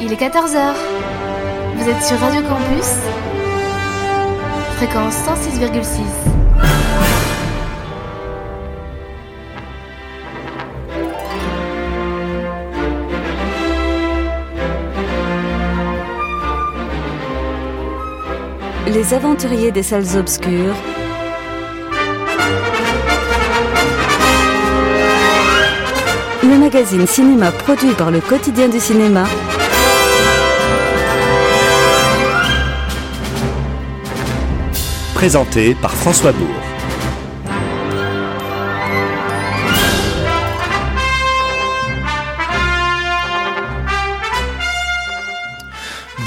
Il est 14h. Vous êtes sur Radio Campus Fréquence 106,6. Les aventuriers des salles obscures. Le magazine cinéma produit par le quotidien du cinéma. Présenté par François Bourg.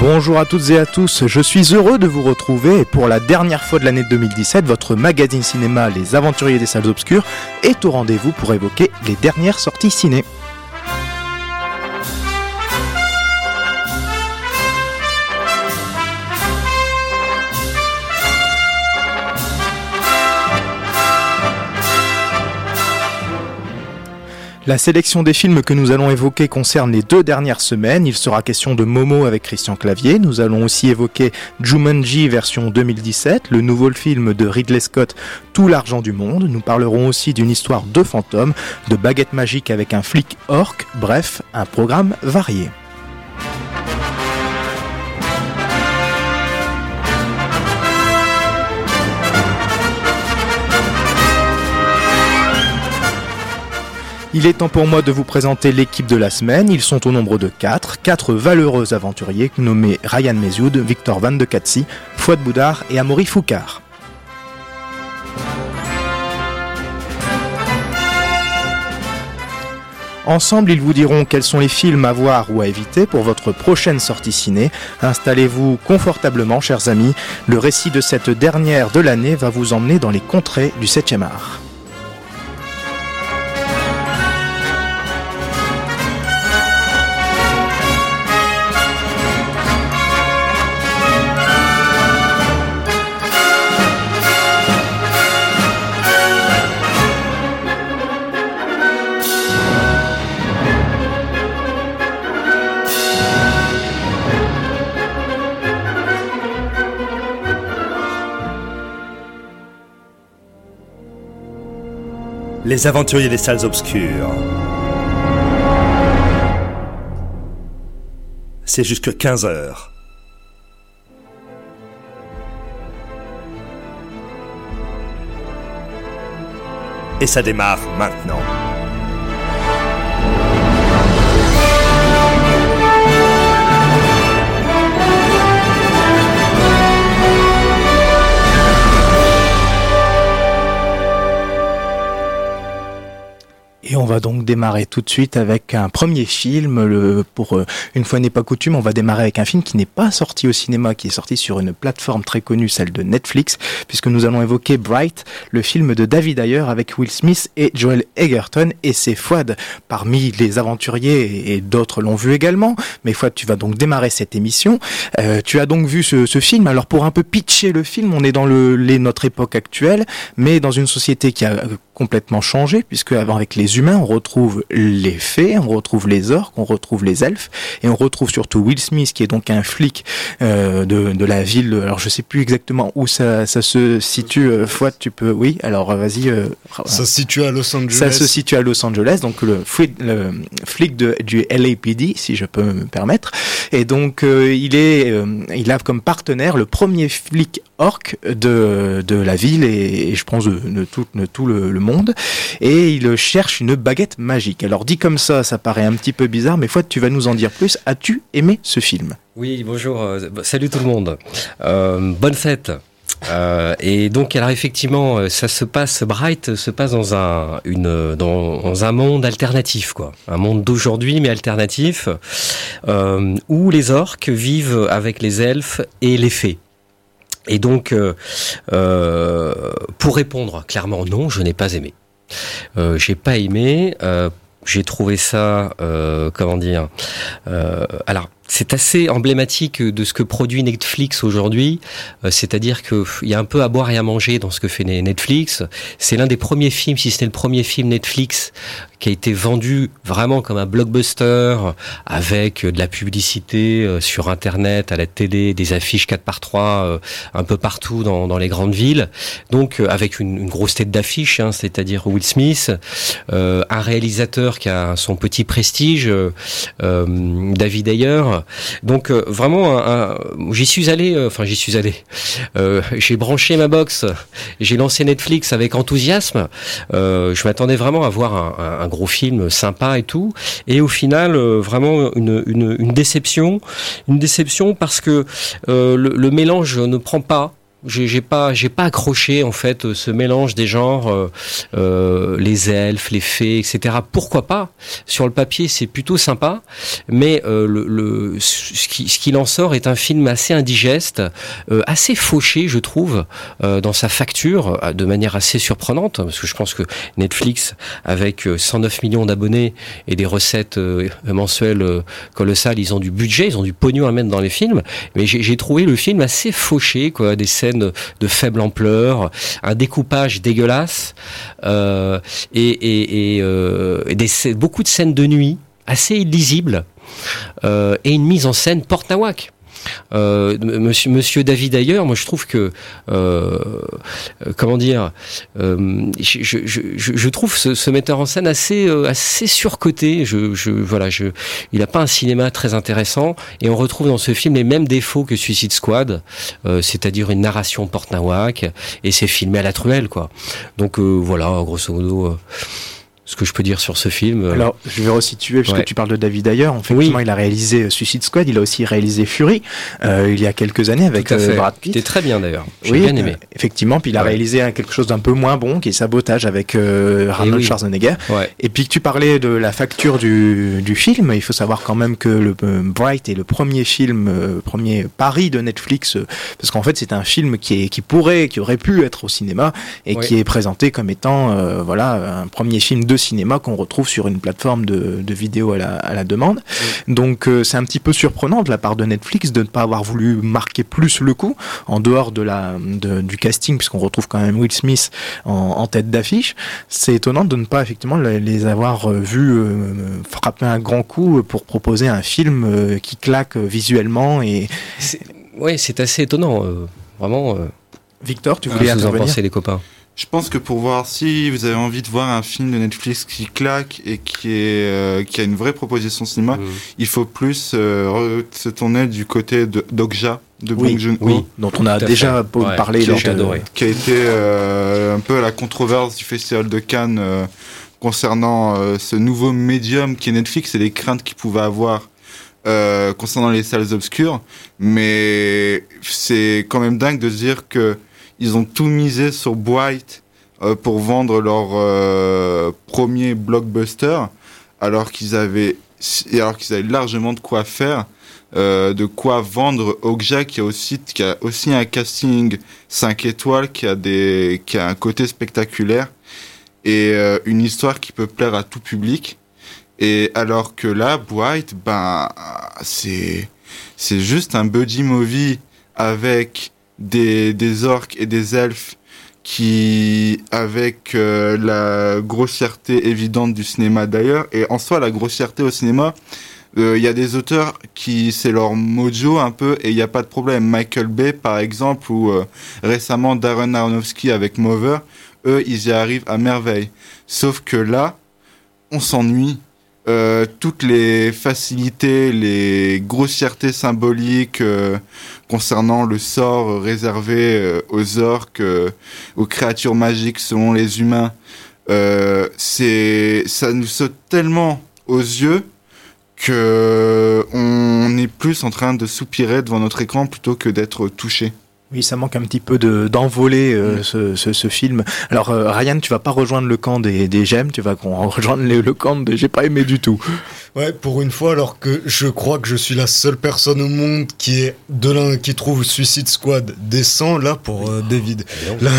Bonjour à toutes et à tous, je suis heureux de vous retrouver et pour la dernière fois de l'année 2017, votre magazine cinéma Les Aventuriers des Salles Obscures est au rendez-vous pour évoquer les dernières sorties ciné. La sélection des films que nous allons évoquer concerne les deux dernières semaines. Il sera question de Momo avec Christian Clavier. Nous allons aussi évoquer Jumanji version 2017, le nouveau film de Ridley Scott, Tout l'argent du monde. Nous parlerons aussi d'une histoire de fantômes, de baguettes magiques avec un flic orc. Bref, un programme varié. Il est temps pour moi de vous présenter l'équipe de la semaine. Ils sont au nombre de 4, 4 valeureux aventuriers nommés Ryan Mesioud, Victor Van de Katsi, Fouad Boudard et Amaury Foucard. Ensemble, ils vous diront quels sont les films à voir ou à éviter pour votre prochaine sortie ciné. Installez-vous confortablement, chers amis. Le récit de cette dernière de l'année va vous emmener dans les contrées du 7e art. Les aventuriers des salles obscures. C'est jusque 15 heures. Et ça démarre maintenant. Va donc démarrer tout de suite avec un premier film. Pour euh, une fois n'est pas coutume, on va démarrer avec un film qui n'est pas sorti au cinéma, qui est sorti sur une plateforme très connue, celle de Netflix, puisque nous allons évoquer Bright, le film de David Ayer avec Will Smith et Joel Egerton. Et c'est Fouad parmi les aventuriers et d'autres l'ont vu également. Mais Fouad, tu vas donc démarrer cette émission. Euh, tu as donc vu ce, film. Alors pour un peu pitcher le film, on est dans notre époque actuelle, mais dans une société qui a complètement changé, puisque avant avec les humains, on retrouve les fées, on retrouve les orques, on retrouve les elfes, et on retrouve surtout Will Smith, qui est donc un flic euh, de, de, la ville. Alors je sais plus exactement où ça, ça se situe. Euh, Fouad, tu peux, oui. Alors vas-y. Euh, ça se situe à Los Angeles. Ça se situe à Los Angeles, donc le, flic, le flic de, du LAPD, si je peux me permettre. Et donc euh, il est, il a comme partenaire le premier flic orc de, de la ville et, et je pense de, de tout, de tout le, le monde et il cherche une baguette magique. Alors dit comme ça, ça paraît un petit peu bizarre, mais Fouad, tu vas nous en dire plus. As-tu aimé ce film? Oui, bonjour, euh, salut tout le monde. Euh, bonne fête. Euh, et donc, alors effectivement, ça se passe, Bright se passe dans un, une, dans un monde alternatif, quoi. Un monde d'aujourd'hui, mais alternatif, où les orques vivent avec les elfes et les fées. Et donc, pour répondre clairement non, je n'ai pas aimé. Euh, j'ai pas aimé. j'ai trouvé ça, comment dire Alors, c'est assez emblématique de ce que produit Netflix aujourd'hui, euh, c'est-à-dire qu'il y a un peu à boire et à manger dans ce que fait Netflix. C'est l'un des premiers films, si ce n'est le premier film Netflix qui a été vendu vraiment comme un blockbuster avec de la publicité euh, sur internet, à la télé, des affiches 4 par 3 euh, un peu partout dans, les grandes villes. Donc avec une, une grosse tête d'affiche, hein, c'est-à-dire Will Smith, un réalisateur qui a son petit prestige, David Ayer, donc euh, vraiment, j'y suis allé, euh, enfin j'y suis allé. Euh, j'ai branché ma box, j'ai lancé Netflix avec enthousiasme. je m'attendais vraiment à voir un, gros film sympa et tout, et au final, vraiment une, déception, une déception parce que le mélange ne prend pas j'ai pas j'ai pas accroché en fait ce mélange des genres euh, euh, les elfes les fées etc pourquoi pas? Sur le papier c'est plutôt sympa mais euh, le, ce qui qu'il en sort est un film assez indigeste assez fauché je trouve dans sa facture de manière assez surprenante parce que je pense que Netflix avec 109 millions d'abonnés et des recettes mensuelles colossales ils ont du budget ils ont du pognon à mettre dans les films mais j'ai trouvé le film assez fauché quoi des scènes de faible ampleur, un découpage dégueulasse euh, et, euh, beaucoup de scènes de nuit assez illisibles euh, et une mise en scène porte-nawak. Euh, monsieur, monsieur David d'ailleurs, moi je trouve que euh, comment dire, euh, je, je, je, trouve ce, ce, metteur en scène assez assez surcoté. Je, je voilà, je, il a pas un cinéma très intéressant et on retrouve dans ce film les mêmes défauts que Suicide Squad, c'est-à-dire une narration porte-nawak et c'est filmé à la truelle quoi. Donc voilà, grosso modo ce que je peux dire sur ce film. Euh, Alors, je vais resituer, puisque tu parles de David Ayer. Effectivement, il a réalisé euh, Suicide Squad, il a aussi réalisé Fury, euh, il y a quelques années avec euh, Brad Pitt. C'était très bien d'ailleurs. J'ai bien aimé. effectivement, puis il a réalisé quelque chose d'un peu moins bon, qui est Sabotage avec Arnold Schwarzenegger. Et puis que tu parlais de la facture du, du film, il faut savoir quand même que le Bright est le premier film, premier pari de Netflix, parce qu'en fait, c'est un film qui, est, qui pourrait, qui aurait pu être au cinéma et qui est présenté comme étant, voilà, un premier film de cinéma qu'on retrouve sur une plateforme de, de vidéo à la, à la demande. Donc euh, c'est un petit peu surprenant de la part de Netflix de ne pas avoir voulu marquer plus le coup en dehors de la de, du casting puisqu'on retrouve quand même Will Smith en, en tête d'affiche. C'est étonnant de ne pas effectivement les avoir euh, vus euh, frapper un grand coup pour proposer un film qui claque visuellement et oui c'est assez étonnant vraiment. Victor, tu voulais vous en penser les copains? Je pense que pour voir si vous avez envie de voir un film de Netflix qui claque et qui est euh, qui a une vraie proposition cinéma, mmh. il faut plus euh, se tourner du côté de d'Okja de oui, Bong Joon-ho, oui, dont on a déjà ouais, parlé, qui, a, adoré. qui a été euh, un peu la controverse du festival de Cannes euh, concernant euh, ce nouveau médium qui est Netflix et les craintes qu'il pouvait avoir concernant les salles obscures. Mais c'est quand même dingue de se dire que ils ont tout misé sur Bright euh, pour vendre leur euh, premier blockbuster, alors qu'ils avaient, alors qu'ils avaient largement de quoi faire, euh, de quoi vendre Okja qui a aussi, qui a aussi un casting 5 étoiles, qui a des, qui a un côté spectaculaire et euh, une histoire qui peut plaire à tout public. Et alors que là, Bright, ben, c'est, c'est juste un buddy movie avec des, des orques et des elfes qui, avec euh, la grossièreté évidente du cinéma d'ailleurs, et en soi la grossièreté au cinéma, il euh, y a des auteurs qui c'est leur mojo un peu et il n'y a pas de problème. Michael Bay par exemple ou euh, récemment Darren Aronofsky avec Mover, eux ils y arrivent à merveille. Sauf que là, on s'ennuie euh, toutes les facilités, les grossièretés symboliques euh, concernant le sort réservé euh, aux orques, aux créatures magiques selon les humains, ça nous saute tellement aux yeux que on est plus en train de soupirer devant notre écran plutôt que d'être touché. Oui, ça manque un petit peu de d'envoler euh, mm. ce, ce, ce, film. Alors euh, Ryan, tu vas pas rejoindre le camp des, des j'aime, tu vas rejoindre le, le camp de j'ai pas aimé du tout. Ouais, pour une fois, alors que je crois que je suis la seule personne au monde qui est de l'un qui trouve Suicide Squad décent là pour euh, David. Là...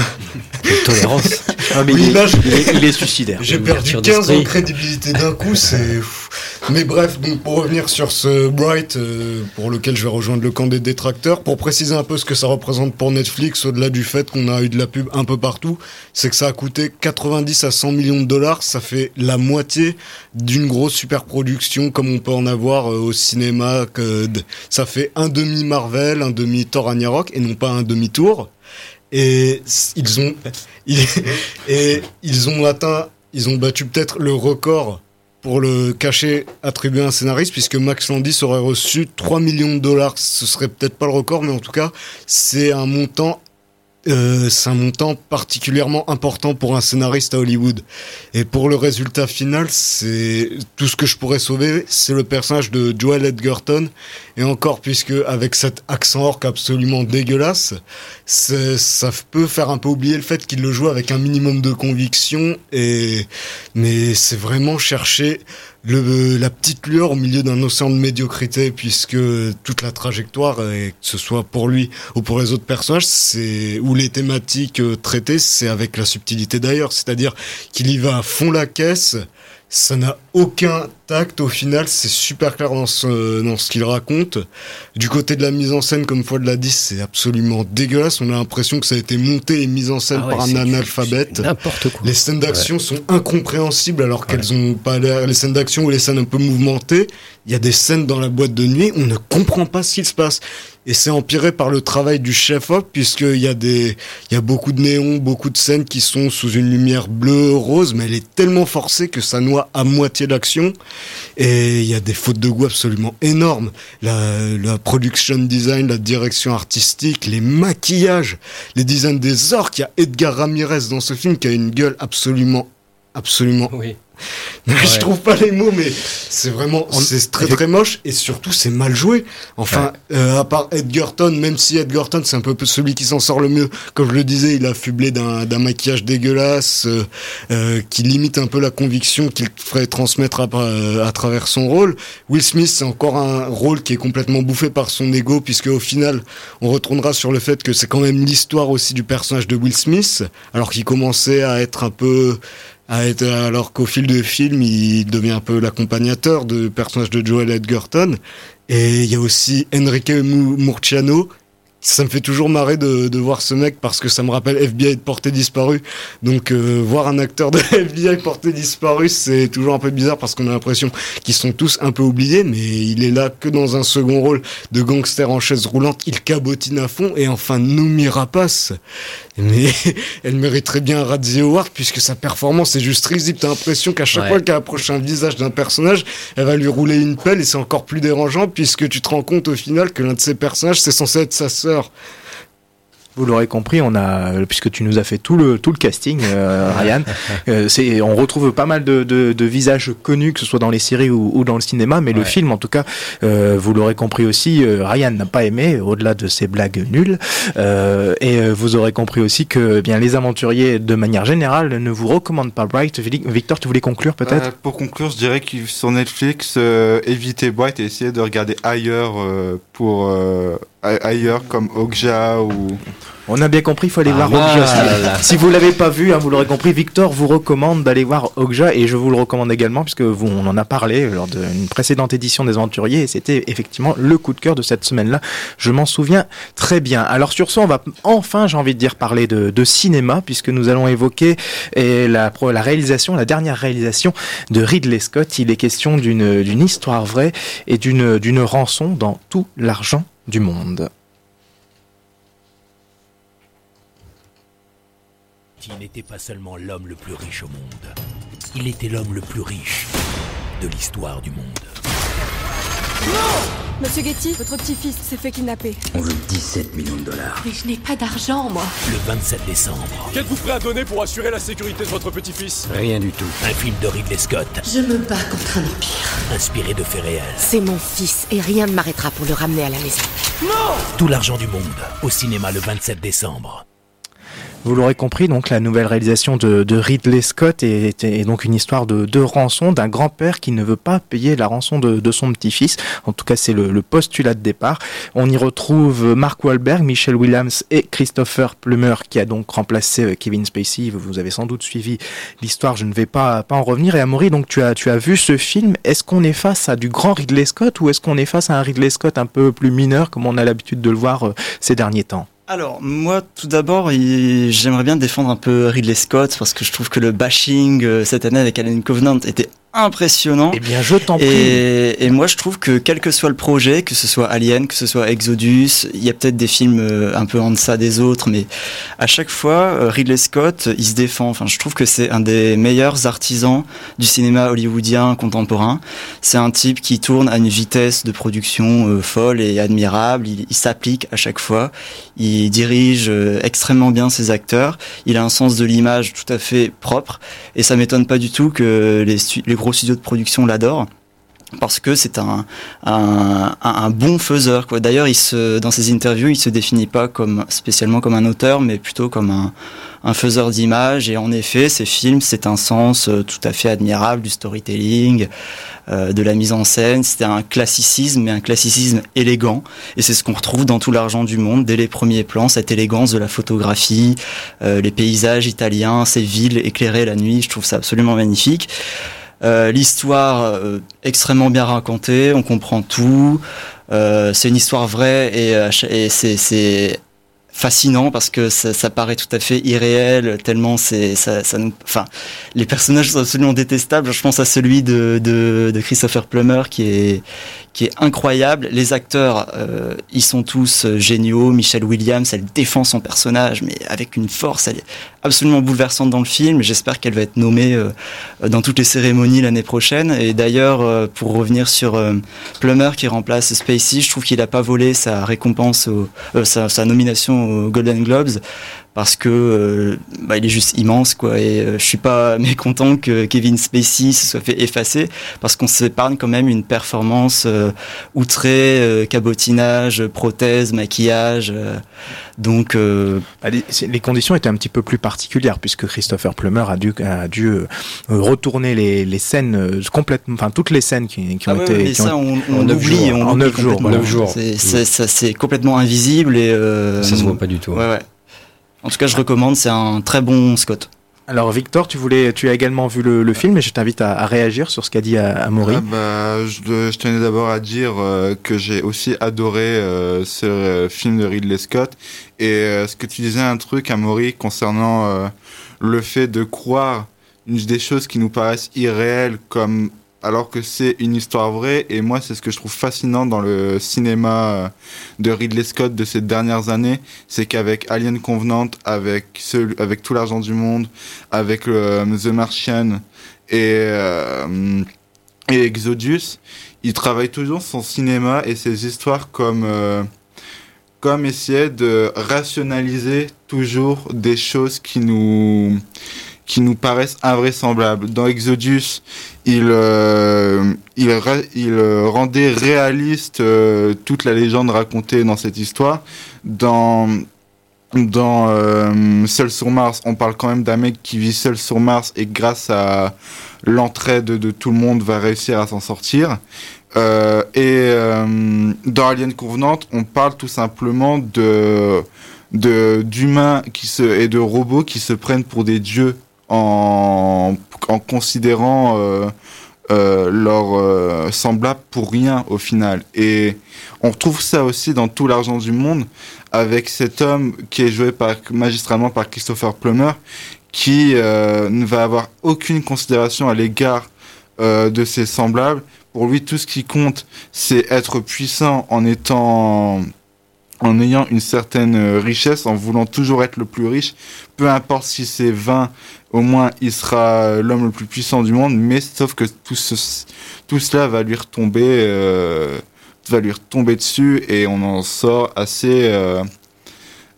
tolérance. Ah, mais oui, il, là, il, est, il, est, suicidaire. J'ai perdu 15 ans de crédibilité d'un coup, c'est Mais bref, donc pour revenir sur ce Bright, euh, pour lequel je vais rejoindre le camp des détracteurs, pour préciser un peu ce que ça représente pour Netflix, au-delà du fait qu'on a eu de la pub un peu partout, c'est que ça a coûté 90 à 100 millions de dollars, ça fait la moitié d'une grosse super production comme on peut en avoir euh, au cinéma. Ça fait un demi Marvel, un demi Thor Ragnarok et non pas un demi tour. Et ils ont et ils ont atteint, ils ont battu peut-être le record pour le cacher attribué à un scénariste, puisque Max Landis aurait reçu 3 millions de dollars. Ce serait peut-être pas le record, mais en tout cas, c'est un montant euh, c'est un montant particulièrement important pour un scénariste à Hollywood. Et pour le résultat final, c'est tout ce que je pourrais sauver, c'est le personnage de Joel Edgerton. Et encore, puisque avec cet accent orc absolument dégueulasse, ça peut faire un peu oublier le fait qu'il le joue avec un minimum de conviction. Et mais c'est vraiment chercher le, la petite lueur au milieu d'un océan de médiocrité, puisque toute la trajectoire, que ce soit pour lui ou pour les autres personnages, c'est où les thématiques euh, traitées, c'est avec la subtilité d'ailleurs, c'est-à-dire qu'il y va à fond la caisse ça n'a aucun tact au final, c'est super clair dans ce, dans ce qu'il raconte. Du côté de la mise en scène, comme Fouad l'a dit, c'est absolument dégueulasse. On a l'impression que ça a été monté et mis en scène Ah ouais, par un analphabète. N'importe quoi. Les scènes d'action sont incompréhensibles alors qu'elles ont pas l'air. Les scènes d'action ou les scènes un peu mouvementées, il y a des scènes dans la boîte de nuit, on ne comprend pas ce qu'il se passe. Et c'est empiré par le travail du chef-op puisqu'il y a des, il y a beaucoup de néons, beaucoup de scènes qui sont sous une lumière bleue, rose, mais elle est tellement forcée que ça noie à moitié l'action. Et il y a des fautes de goût absolument énormes. La, la production design, la direction artistique, les maquillages, les designs des orques. Il y a Edgar Ramirez dans ce film qui a une gueule absolument, absolument Oui. je trouve pas les mots, mais c'est vraiment, c'est très très moche et surtout c'est mal joué. Enfin, euh, à part Edgerton, même si Edgerton c'est un peu celui qui s'en sort le mieux, comme je le disais, il a fublé d'un maquillage dégueulasse euh, euh, qui limite un peu la conviction qu'il ferait transmettre à, à travers son rôle. Will Smith c'est encore un rôle qui est complètement bouffé par son ego, puisque au final on retournera sur le fait que c'est quand même l'histoire aussi du personnage de Will Smith, alors qu'il commençait à être un peu alors qu'au fil du film, il devient un peu l'accompagnateur du personnage de Joel Edgerton. Et il y a aussi Enrique Mu- Murciano. Ça me fait toujours marrer de, de voir ce mec parce que ça me rappelle FBI de portée disparue. Donc euh, voir un acteur de FBI portée disparue, c'est toujours un peu bizarre parce qu'on a l'impression qu'ils sont tous un peu oubliés, mais il est là que dans un second rôle de gangster en chaise roulante. Il cabotine à fond et enfin Noumi Rapace. Mais elle mériterait bien un Razzie Award puisque sa performance est juste risible. T'as l'impression qu'à chaque Ouais. fois qu'elle approche un visage d'un personnage, elle va lui rouler une pelle et c'est encore plus dérangeant puisque tu te rends compte au final que l'un de ces personnages c'est censé être sa sœur. Vous l'aurez compris, on a, puisque tu nous as fait tout le tout le casting, euh, Ryan. euh, c'est, on retrouve pas mal de, de, de visages connus, que ce soit dans les séries ou, ou dans le cinéma, mais le film, en tout cas, euh, vous l'aurez compris aussi, euh, Ryan n'a pas aimé, au-delà de ses blagues nulles. Euh, et euh, vous aurez compris aussi que, eh bien, les aventuriers, de manière générale, ne vous recommandent pas Bright. Victor, tu voulais conclure peut-être? Euh, pour conclure, je dirais que sur Netflix, euh, évitez Bright et essayez de regarder ailleurs euh, pour euh, ailleurs comme Okja ou On a bien compris, il faut aller Ah, voir Okja. Si- vous l'avez pas vu, hein, vous l'aurez compris, Victor vous recommande d'aller voir Okja et je vous le recommande également puisque vous, on en a parlé lors d'une précédente édition des Aventuriers et c'était effectivement le coup de cœur de cette semaine-là. Je m'en souviens très bien. Alors sur ce, on va enfin, j'ai envie de dire, parler de, de cinéma puisque nous allons évoquer eh, la, réalisation, la dernière réalisation de Ridley Scott. Il est question d'une histoire vraie et d'une rançon dans tout l'argent du monde. Il n'était pas seulement l'homme le plus riche au monde, il était l'homme le plus riche de l'histoire du monde. Monsieur Getty, votre petit-fils s'est fait kidnapper. On veut 17 millions de dollars. Mais je n'ai pas d'argent, moi. Le 27 décembre, Qu'êtes-vous prêt à donner pour assurer la sécurité de votre petit-fils? Rien du tout. Un film de Ridley Scott, Je me bats contre un empire. inspiré de faits réels. C'est mon fils et rien ne m'arrêtera pour le ramener à la maison. Tout l'argent du monde, au cinéma le 27 décembre. Vous l'aurez compris, donc la nouvelle réalisation de, Ridley Scott est, donc une histoire de, rançon d'un grand-père qui ne veut pas payer la rançon de, son petit-fils. En tout cas, c'est le, le, postulat de départ. On y retrouve Mark Wahlberg, Michelle Williams et Christopher Plummer qui a donc remplacé euh, Kevin Spacey. Vous avez sans doute suivi l'histoire. Je ne vais pas pas en revenir. Et Amaury, donc tu as tu as vu ce film. Est-ce qu'on est face à du grand Ridley Scott ou est-ce qu'on est face à un Ridley Scott un peu plus mineur comme on a l'habitude de le voir euh, ces derniers temps? Alors, moi, tout d'abord, j'aimerais bien défendre un peu Ridley Scott parce que je trouve que le bashing euh, cette année avec Alien Covenant était impressionnant. Eh bien, je t'en prie. Et, et, moi, je trouve que quel que soit le projet, que ce soit Alien, que ce soit Exodus, il y a peut-être des films euh, un peu en deçà des autres, mais à chaque fois, euh, Ridley Scott, il se défend. Enfin, je trouve que c'est un des meilleurs artisans du cinéma hollywoodien contemporain. C'est un type qui tourne à une vitesse de production euh, folle et admirable. Il, il s'applique à chaque fois. Il dirige euh, extrêmement bien ses acteurs. Il a un sens de l'image tout à fait propre. Et ça m'étonne pas du tout que les, les gros studios de production l'adorent parce que c'est un, un, bon faiseur. Quoi. D'ailleurs, il se, dans ses interviews, il se définit pas comme spécialement comme un auteur, mais plutôt comme un, un faiseur d'images. Et en effet, ces films, c'est un sens euh, tout à fait admirable du storytelling, euh, de la mise en scène. C'était un classicisme, mais un classicisme élégant. Et c'est ce qu'on retrouve dans tout l'argent du monde, dès les premiers plans, cette élégance de la photographie, euh, les paysages italiens, ces villes éclairées la nuit. Je trouve ça absolument magnifique. Euh, L'histoire euh, extrêmement bien racontée, on comprend tout. Euh, c'est une histoire vraie et, c'est fascinant parce que ça, paraît tout à fait irréel tellement c'est ça, nous enfin les personnages sont absolument détestables je pense à celui de, de Christopher Plummer qui est qui est incroyable. Les acteurs euh, ils sont tous géniaux. Michelle Williams elle défend son personnage mais avec une force. Absolument bouleversante dans le film. J'espère qu'elle va être nommée euh, dans toutes les cérémonies l'année prochaine. Et d'ailleurs euh, pour revenir sur euh, Plummer qui remplace Spacey je trouve qu'il a pas volé sa récompense au, euh, sa, sa nomination aux Golden Globes parce que euh, bah, il est juste immense quoi et euh, je suis pas mécontent que Kevin Spacey se soit fait effacer parce qu'on s'épargne quand même une performance euh, outrée euh, cabotinage prothèse maquillage euh, donc bah, les, les, conditions étaient un petit peu plus particulières puisque Christopher Plummer a dû a dû euh, retourner les, les scènes complètement enfin toutes les scènes qui, qui ont ah été ouais, qui ça, ont, on, on oublie jours, en 9 jours, voilà. jours. c'est complètement invisible et ça se voit pas du tout ouais, ouais. En tout cas, je recommande, c'est un très bon Scott. Alors Victor, tu voulais, tu as également vu le, le film et je t'invite à, à, réagir sur ce qu'a dit Amaury. Ah bah, je, je, tenais d'abord à dire euh, que j'ai aussi adoré euh, ce euh, film de Ridley Scott et euh, ce que tu disais un truc Amaury concernant euh, le fait de croire une des choses qui nous paraissent irréelles comme alors que c'est une histoire vraie. Et moi, c'est ce que je trouve fascinant dans le cinéma de Ridley Scott de ces dernières années, c'est qu'avec Alien Covenant, avec, tout l'argent du monde, avec le, The Martian et, euh, et Exodus, il travaille toujours son cinéma et ses histoires comme... Euh, comme essayer de rationaliser toujours des choses qui nous qui nous paraissent invraisemblables. Dans Exodus, il, euh, il, il rendait réaliste euh, toute la légende racontée dans cette histoire. Dans, dans euh, Seul sur Mars, on parle quand même d'un mec qui vit seul sur Mars et grâce à l'entraide de, tout le monde va réussir à s'en sortir. Euh, et euh, dans Alien Covenant, on parle tout simplement de d'humains qui se et de robots qui se prennent pour des dieux en, en considérant euh, euh, leur euh, semblable pour rien au final. Et on retrouve ça aussi dans tout l'argent du monde avec cet homme qui est joué par, magistralement par Christopher Plummer qui euh, ne va avoir aucune considération à l'égard euh, de ses semblables. Pour lui, tout ce qui compte, c'est être puissant en étant en ayant une certaine richesse, en voulant toujours être le plus riche, peu importe si c'est 20, au moins il sera l'homme le plus puissant du monde, mais sauf que tout, ce, tout cela va lui retomber, euh, va lui retomber dessus et on en sort assez, euh,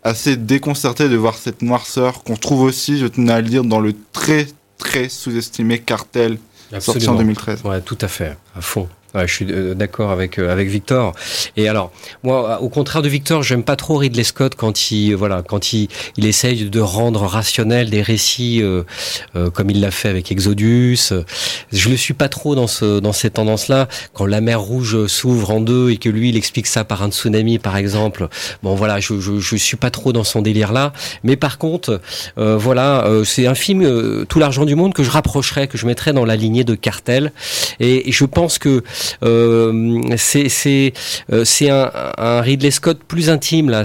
assez déconcerté de voir cette noirceur qu'on trouve aussi, je tenais à le dire, dans le très très sous-estimé cartel Absolument. sorti en 2013. Ouais, tout à fait, à fond. Ouais, je suis euh, d'accord avec euh, avec Victor. Et alors, moi, au contraire de Victor, j'aime pas trop Ridley Scott quand il voilà quand il il essaye de rendre rationnel des récits euh, euh, comme il l'a fait avec Exodus. Je le suis pas trop dans ce dans ces tendances-là. Quand la mer Rouge s'ouvre en deux et que lui il explique ça par un tsunami, par exemple. Bon, voilà, je je, je suis pas trop dans son délire-là. Mais par contre, euh, voilà, euh, c'est un film euh, tout l'argent du monde que je rapprocherais, que je mettrais dans la lignée de Cartel. Et, je pense que euh, c'est c'est euh, c'est un, un Ridley Scott plus intime là,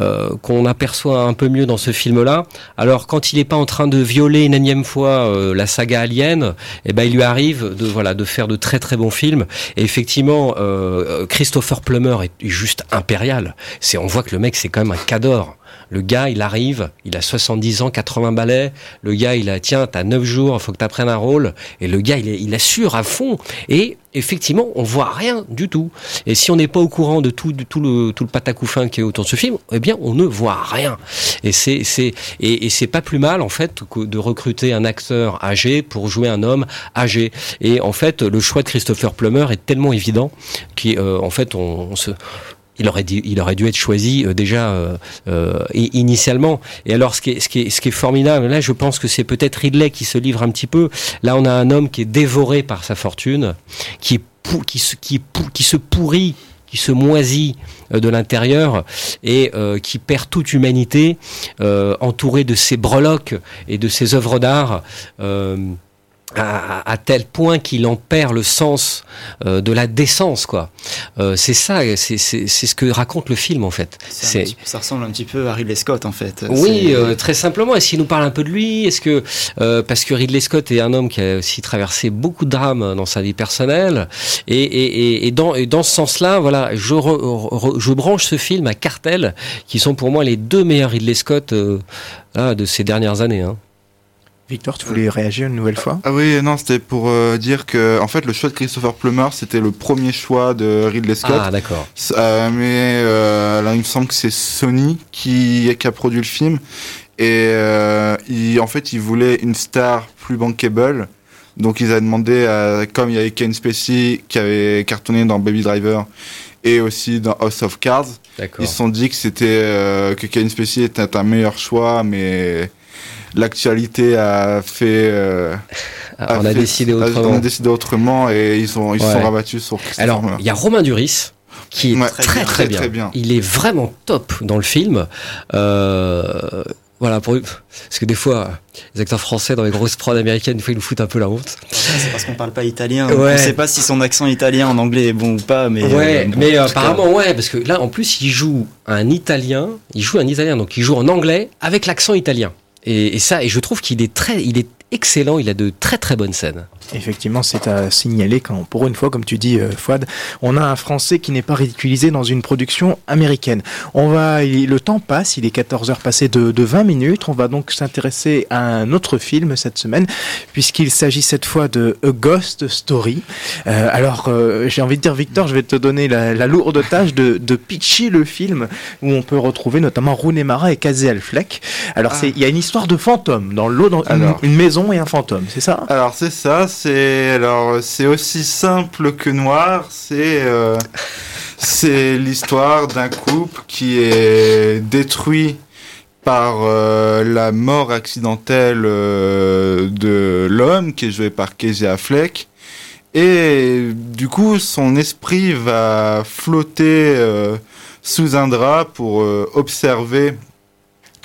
euh, qu'on aperçoit un peu mieux dans ce film-là. Alors quand il n'est pas en train de violer une énième fois euh, la saga Alien, eh ben il lui arrive de voilà de faire de très très bons films. Et effectivement, euh, Christopher Plummer est juste impérial. C'est on voit que le mec c'est quand même un cador. Le gars, il arrive, il a 70 ans, 80 balais. Le gars, il a, tiens, t'as 9 jours, faut que t'apprennes un rôle. Et le gars, il, assure à fond. Et effectivement, on voit rien du tout. Et si on n'est pas au courant de tout, de tout le, tout le patacoufin qui est autour de ce film, eh bien, on ne voit rien. Et c'est, c'est, et, c'est pas plus mal, en fait, que de recruter un acteur âgé pour jouer un homme âgé. Et en fait, le choix de Christopher Plummer est tellement évident qu'en fait, on, on se, il aurait, dû, il aurait dû être choisi euh, déjà euh, euh, initialement. Et alors, ce qui, est, ce, qui est, ce qui est formidable, là, je pense que c'est peut-être Ridley qui se livre un petit peu. Là, on a un homme qui est dévoré par sa fortune, qui, est qui, se, qui se pourrit qui se moisit euh, de l'intérieur et euh, qui perd toute humanité, euh, entouré de ses breloques et de ses œuvres d'art. euh, à, à tel point qu'il en perd le sens euh, de la décence, quoi. Euh, c'est ça, c'est c'est- c'est ce que raconte le film, en fait. Petit- ça ressemble un petit peu à Ridley Scott en fait. oui, euh, très simplement. Est-ce qu'il nous parle un peu de lui? Est-ce que euh, parce que Ridley Scott est un homme qui a aussi traversé beaucoup de drames dans sa vie personnelle et, et, et, et dans, et dans ce sens-là, voilà, je, re- re- je branche ce film à Cartel, qui sont pour moi les deux meilleurs Ridley Scott euh, ah, de ces dernières années. Hein. Victor, tu voulais réagir une nouvelle fois Ah oui, non, c'était pour euh, dire que en fait le choix de Christopher Plummer c'était le premier choix de Ridley Scott. Ah, d'accord. Euh, mais euh, là il me semble que c'est Sony qui, qui a produit le film et euh, il, en fait il voulait une star plus bankable. Donc ils avaient demandé à, comme il y avait Ken Spacey qui avait cartonné dans Baby Driver et aussi dans House of Cards, D'accord. ils se sont dit que c'était euh, que Ken Spacey était un meilleur choix, mais l'actualité a fait. euh, Ah, on a fait- décidé autrement. On a décidé autrement et ils sont ils se Ouais. sont rabattus sur Christopher Alors, il y a Romain Duris qui est Ouais, très, très, bien. très bien. Il est vraiment top dans le film. Euh, voilà, pour, parce que des fois, les acteurs français dans les grosses prods américaines, des fois, ils nous foutent un peu la honte. C'est parce qu'on parle pas italien. Ouais. On sait pas si son accent italien en anglais est bon ou pas, mais. ouais, euh, bon, mais en tout cas, apparemment, ouais, parce que là, en plus, il joue un italien, il joue un italien, donc il joue en anglais avec l'accent italien. Et, ça, et je trouve qu'il est très, il est excellent, il a de très très bonnes scènes. Effectivement, c'est à signaler quand, pour une fois, comme tu dis, euh, Fouad, on a un Français qui n'est pas ridiculisé dans une production américaine. On va, le temps passe, il est 14 heures passées de, de 20 minutes. On va donc s'intéresser à un autre film cette semaine, puisqu'il s'agit cette fois de A Ghost Story. Euh, alors, euh, j'ai envie de dire, Victor, je vais te donner la, la lourde tâche de, de pitcher le film, où on peut retrouver notamment Rooney Mara et Casey Affleck. Alors, Ah. c'est, il y a une histoire de fantôme dans l'eau, dans une- une maison et un fantôme, c'est ça? Alors c'est ça, c'est alors c'est aussi simple que noir. C'est euh, l'histoire d'un couple qui est détruit par euh, la mort accidentelle euh, de l'homme qui est joué par Casey Affleck. Et du coup, son esprit va flotter sous un drap pour observer,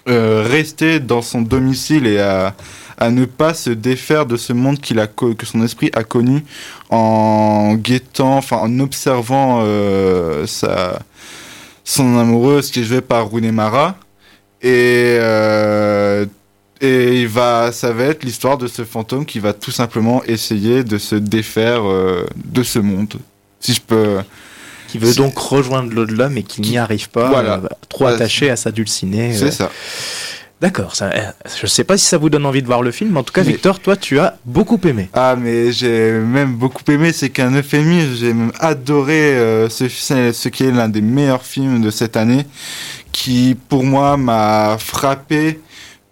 rester dans son domicile et à, à ne pas se défaire de ce monde qu'il a que son esprit a connu en guettant, enfin en observant euh, sa, son amoureuse qui est jouée par Rooney Mara. Et, euh, et il va, ça va être l'histoire de ce fantôme qui va tout simplement essayer de se défaire euh, de ce monde. Si je peux. qui veut donc rejoindre l'au-delà mais qui n'y arrive pas, Voilà. euh, trop attaché à sa dulcinée. C'est euh. ça. D'accord, euh, je sais pas si ça vous donne envie de voir le film, mais en tout cas, Mais- Victor, toi, tu as beaucoup aimé. Ah, mais j'ai même beaucoup aimé, c'est qu'un euphémisme, j'ai même adoré euh, ce qui est l'un des meilleurs films de cette année, qui pour moi m'a frappé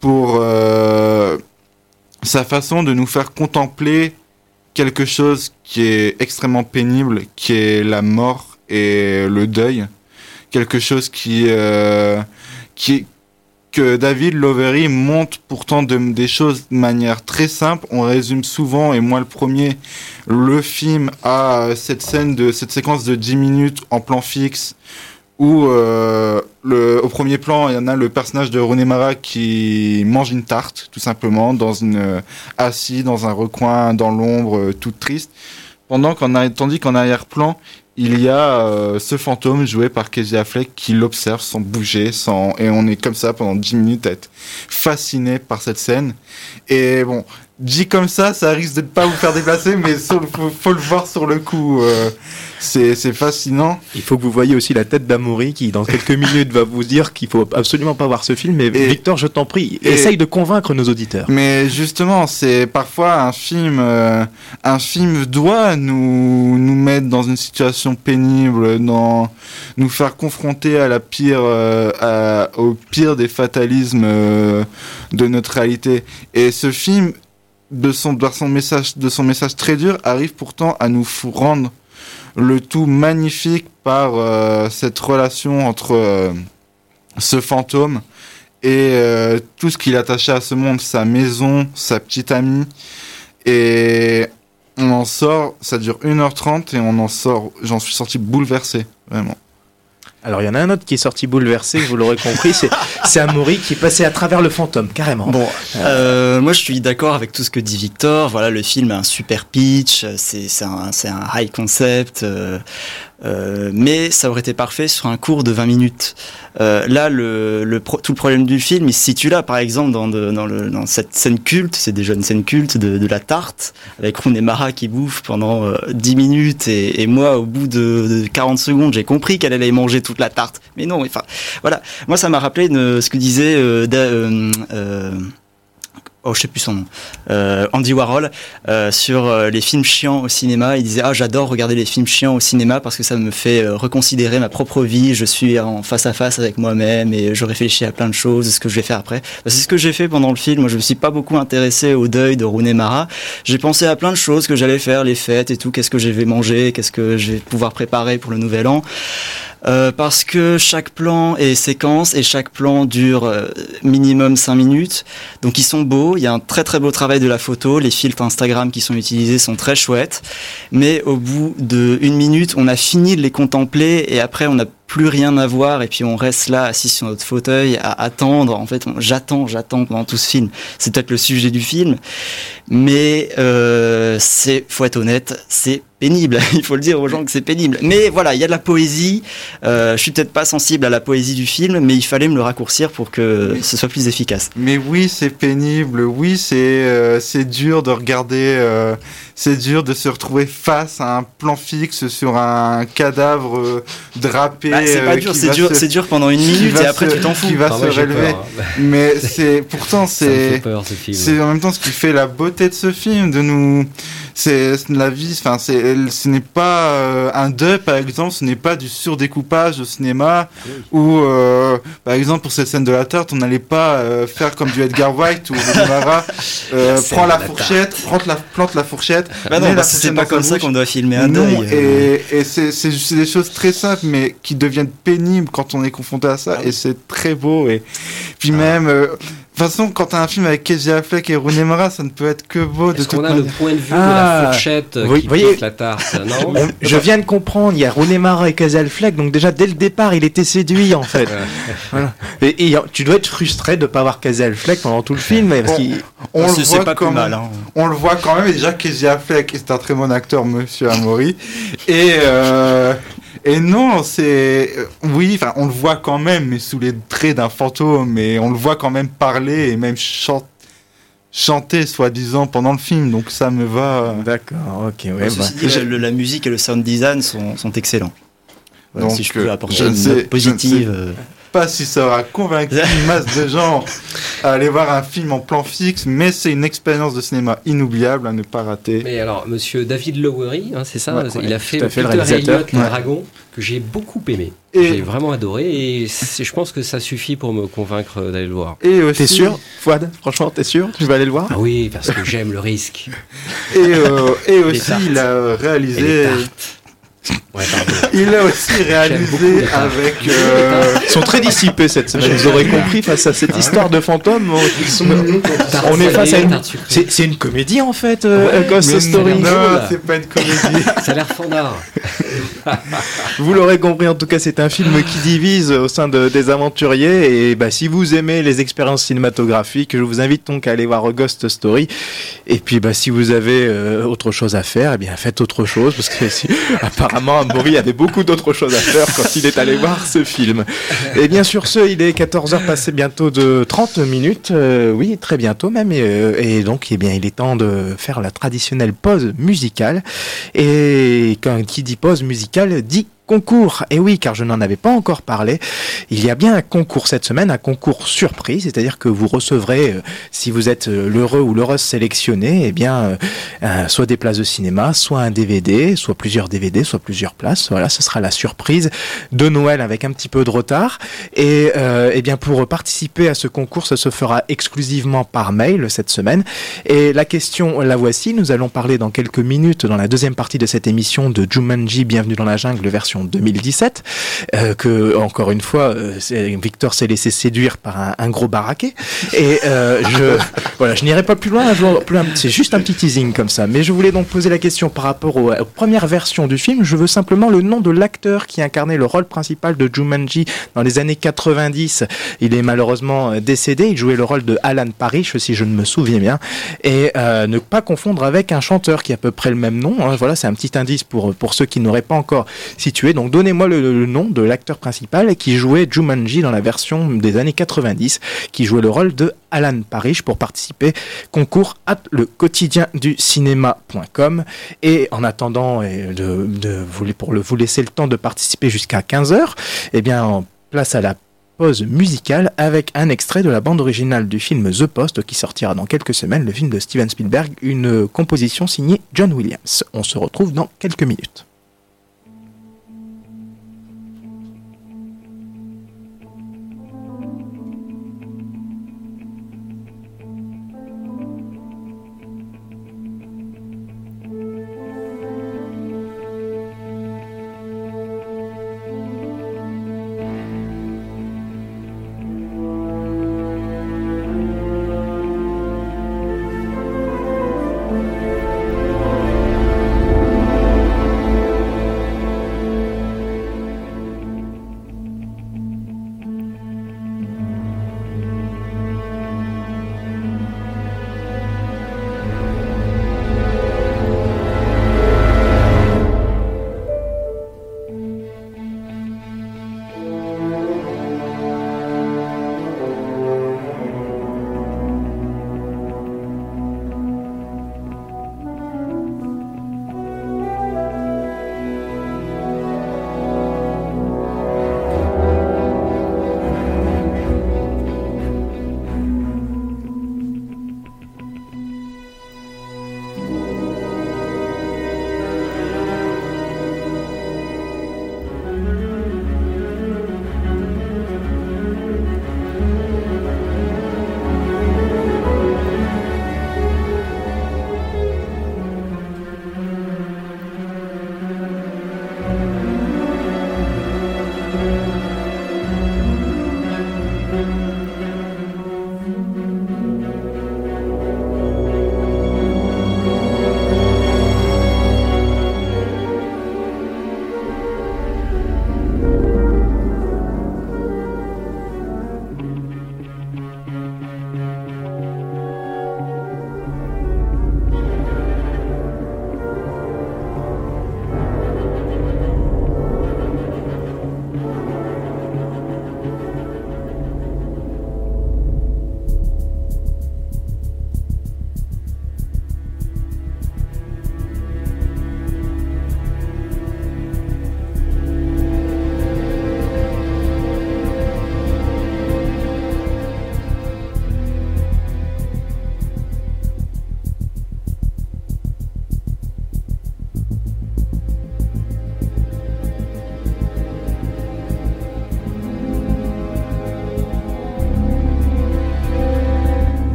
pour euh, sa façon de nous faire contempler quelque chose qui est extrêmement pénible, qui est la mort et le deuil. Quelque chose qui, euh, qui que David Lowery montre pourtant de- des choses de manière très simple. On résume souvent, et moi le premier, le film à cette scène de cette séquence de 10 minutes en plan fixe où euh, au premier plan il y en a le personnage de René Mara qui mange une tarte tout simplement euh, assis dans un recoin dans l'ombre euh, toute triste pendant tandis qu'en arrière-plan il y a euh, ce fantôme joué par Casey Affleck qui l'observe sans bouger sans et on est comme ça pendant 10 minutes à être fasciné par cette scène. Et bon dit comme ça ça risque de ne pas vous faire déplacer mais faut le voir sur le coup euh, c'est fascinant Il faut que vous voyez aussi la tête d'Amaury qui, dans quelques minutes, va vous dire qu'il faut absolument pas voir ce film. Mais Et- Victor, je t'en prie, et- essaye de convaincre nos auditeurs. Mais justement, c'est parfois un film, euh, un film doit nous nous mettre dans une situation pénible, dans nous faire confronter à la pire, euh, à- au pire des fatalismes euh, de notre réalité. Et ce film, de son, de son message, de son message très dur, arrive pourtant à nous rendre le tout magnifique par euh, cette relation entre euh, ce fantôme et euh, tout ce qu'il attachait à ce monde, sa maison, sa petite amie. Et on en sort, ça dure 1h30 et on en sort, j'en suis sorti bouleversé, vraiment. Alors, il y en a un autre qui est sorti bouleversé, vous l'aurez compris, c'est Amaury qui est passé à travers le fantôme, carrément. Bon, euh, moi je suis d'accord avec tout ce que dit Victor. Voilà, le film a un super pitch, c'est c'est un, c'est un high concept, euh, euh, mais ça aurait été parfait sur un cours de 20 minutes. Euh, là, le, le pro- tout le problème du film, il se situe là, par exemple, dans, dans, le, dans cette scène culte, c'est déjà une scène culte de, de la tarte, avec Rooney Mara qui bouffe pendant euh, 10 minutes, et, et moi, au bout de, de 40 secondes, j'ai compris qu'elle allait manger toute la tarte. Mais non, enfin, voilà. Moi, ça m'a rappelé une- ce que disait euh, Da- euh, oh je sais plus son nom, euh, Andy Warhol euh, sur euh, les films chiants au cinéma. Il disait ah j'adore regarder les films chiants au cinéma parce que ça me fait reconsidérer ma propre vie. Je suis en face à face avec moi-même et je réfléchis à plein de choses, ce que je vais faire après. Bah, c'est ce que j'ai fait pendant le film. Moi je me suis pas beaucoup intéressé au deuil de Rooney Mara. J'ai pensé à plein de choses que j'allais faire, les fêtes et tout. Qu'est-ce que je vais manger, qu'est-ce que je vais pouvoir préparer pour le nouvel an? Euh, parce que chaque plan est séquence et chaque plan dure euh, minimum 5 minutes. Donc ils sont beaux, il y a un très très beau travail de la photo, les filtres Instagram qui sont utilisés sont très chouettes. Mais au bout de une minute, on a fini de les contempler et après on n'a plus rien à voir et puis on reste là assis sur notre fauteuil à attendre. En fait, j'attends, j'attends pendant tout ce film. C'est peut-être le sujet du film, mais euh, c'est, faut être honnête, c'est pénible. Il faut le dire aux gens que c'est pénible. Mais voilà, il y a de la poésie. Euh, je suis peut-être pas sensible à la poésie du film, mais il fallait me le raccourcir pour que ce soit plus efficace. Mais oui, c'est pénible. Oui, c'est euh, c'est dur de regarder. euh, c'est dur de se retrouver face à un plan fixe sur un cadavre euh, drapé. Bah, c'est pas euh, dur, c'est dur, se- c'est dur pendant une minute et après se- tu t'en fous. Qui va Ah, se relever. peur, hein. Mais c'est pourtant c'est c'est en même temps ce qui fait la beauté de ce film, de nous. C'est la vie. Enfin, c'est ce n'est pas euh, un deuil par exemple, ce n'est pas du surdécoupage au cinéma où euh, par exemple pour cette scène de la tarte, on n'allait pas euh, faire comme du Edgar White ou Mara prend la la fourchette, plante la plante la fourchette. Bah non, parce que c'est pas comme ça qu'on doit filmer un Non, deuil. et, et c'est des choses très simples, mais qui deviennent pénibles quand on est confronté à ça, et c'est très beau. Et puis même, euh, de toute façon, quand t'as un film avec Casey Affleck et Rooney Mara, ça ne peut être que beau de Est-ce qu'on a le point de vue de Ah, la fourchette euh, vous qui voyez- la tarte Non On- je viens de comprendre, il y a René Mara et Casey Affleck, donc déjà dès le départ, il était séduit en fait. Voilà. Et, et tu dois être frustré de pas voir Casey Affleck pendant tout le film, parce On- le C'est- c'est voit pas quand mal. même. Hein. On le voit quand même, et déjà Casey Affleck est un très bon acteur, Monsieur Amaury. Et euh, et non, c'est euh, oui, enfin on le voit quand même, mais sous les traits d'un fantôme, et on le voit quand même parler et même chan- chanter soi-disant pendant le film, donc ça me va. D'accord, ok, ouais. bah. Ceci dit, le- la musique et le sound design sont, sont excellents. Voilà, Donc, si je peux euh, apporter je une sais- note je ne positive. Sais- euh, pas si ça aura convaincu une masse de gens à aller voir un film en plan fixe, mais c'est une expérience de cinéma inoubliable à ne pas rater. Mais alors, monsieur David Lowery, hein, c'est ça Ouais, Il ouais, a fait fait, le réalisateur. Elliott, le Ouais. dragon, que j'ai beaucoup aimé. J'ai vraiment adoré et je pense que ça suffit pour me convaincre d'aller le voir. Et aussi, T'es sûr, Fouad? Franchement, t'es sûr? Tu vas aller le voir? Ah oui, parce que j'aime le risque. Et, euh, et aussi, il a euh, Et les réalisé. Ouais. Il a aussi réalisé avec. euh, Ils sont très dissipés cette semaine, vous aurez compris, face à cette histoire de fantômes. On, sont est face à une. C'est une comédie en fait, euh, Ouais, A Ghost Story. Non, c'est pas une comédie. Ça a l'air fandard. Vous l'aurez compris, en tout cas, c'est un film qui divise au sein de- des aventuriers. Et bah, si vous aimez les expériences cinématographiques, je vous invite donc à aller voir A Ghost Story. Et puis, bah, si vous avez euh, autre chose à faire, eh bien, faites autre chose, parce que si- apparemment, Maury avait beaucoup d'autres choses à faire quand il est allé voir ce film. Et bien sur ce, il est 14h passé bientôt de 30 minutes, euh, oui, très bientôt même, et, euh, et donc, eh bien, il est temps de faire la traditionnelle pause musicale. Et quand qui dit pause musicale dit concours. Et oui, car je n'en avais pas encore parlé. Il y a bien un concours cette semaine, un concours surprise, c'est-à-dire que vous recevrez, euh, si vous êtes euh, l'heureux ou l'heureuse sélectionné, eh bien, euh, soit des places de cinéma, soit un DVD, soit plusieurs DVD, soit plusieurs places. Voilà, ce sera la surprise de Noël avec un petit peu de retard. Et eh bien, pour participer à ce concours, ça se fera exclusivement par mail cette semaine. Et la question, la voici. Nous allons parler dans quelques minutes, dans la deuxième partie de cette émission, de Jumanji, Bienvenue dans la jungle, version 2017. Euh, que, encore une fois, euh, Victor s'est laissé séduire par un, un gros baraquet. Et euh, je, voilà, je n'irai pas plus loin. C'est juste un petit teasing comme ça. Mais je voulais donc poser la question par rapport au- aux premières versions du film. Je veux simplement le nom de l'acteur qui incarnait le rôle principal de Jumanji dans les années 90. Il est malheureusement euh, décédé. Il jouait le rôle de Alan Parrish, si je ne me souviens bien. Et euh, ne pas confondre avec un chanteur qui a à peu près le même nom. hein. Voilà, c'est un petit indice pour, pour ceux qui n'auraient pas encore situé. Donc donnez-moi le, nom de l'acteur principal qui jouait Jumanji dans la version des années 90, qui jouait le rôle de Alan Parrish pour participer concours at le quotidien du cinéma.com. Et en attendant de, pour le, vous laisser le temps de participer jusqu'à 15h, eh bien, en place à la pause musicale avec un extrait de la bande originale du film The Post qui sortira dans quelques semaines, le film de Steven Spielberg, une composition signée John Williams. On se retrouve dans quelques minutes.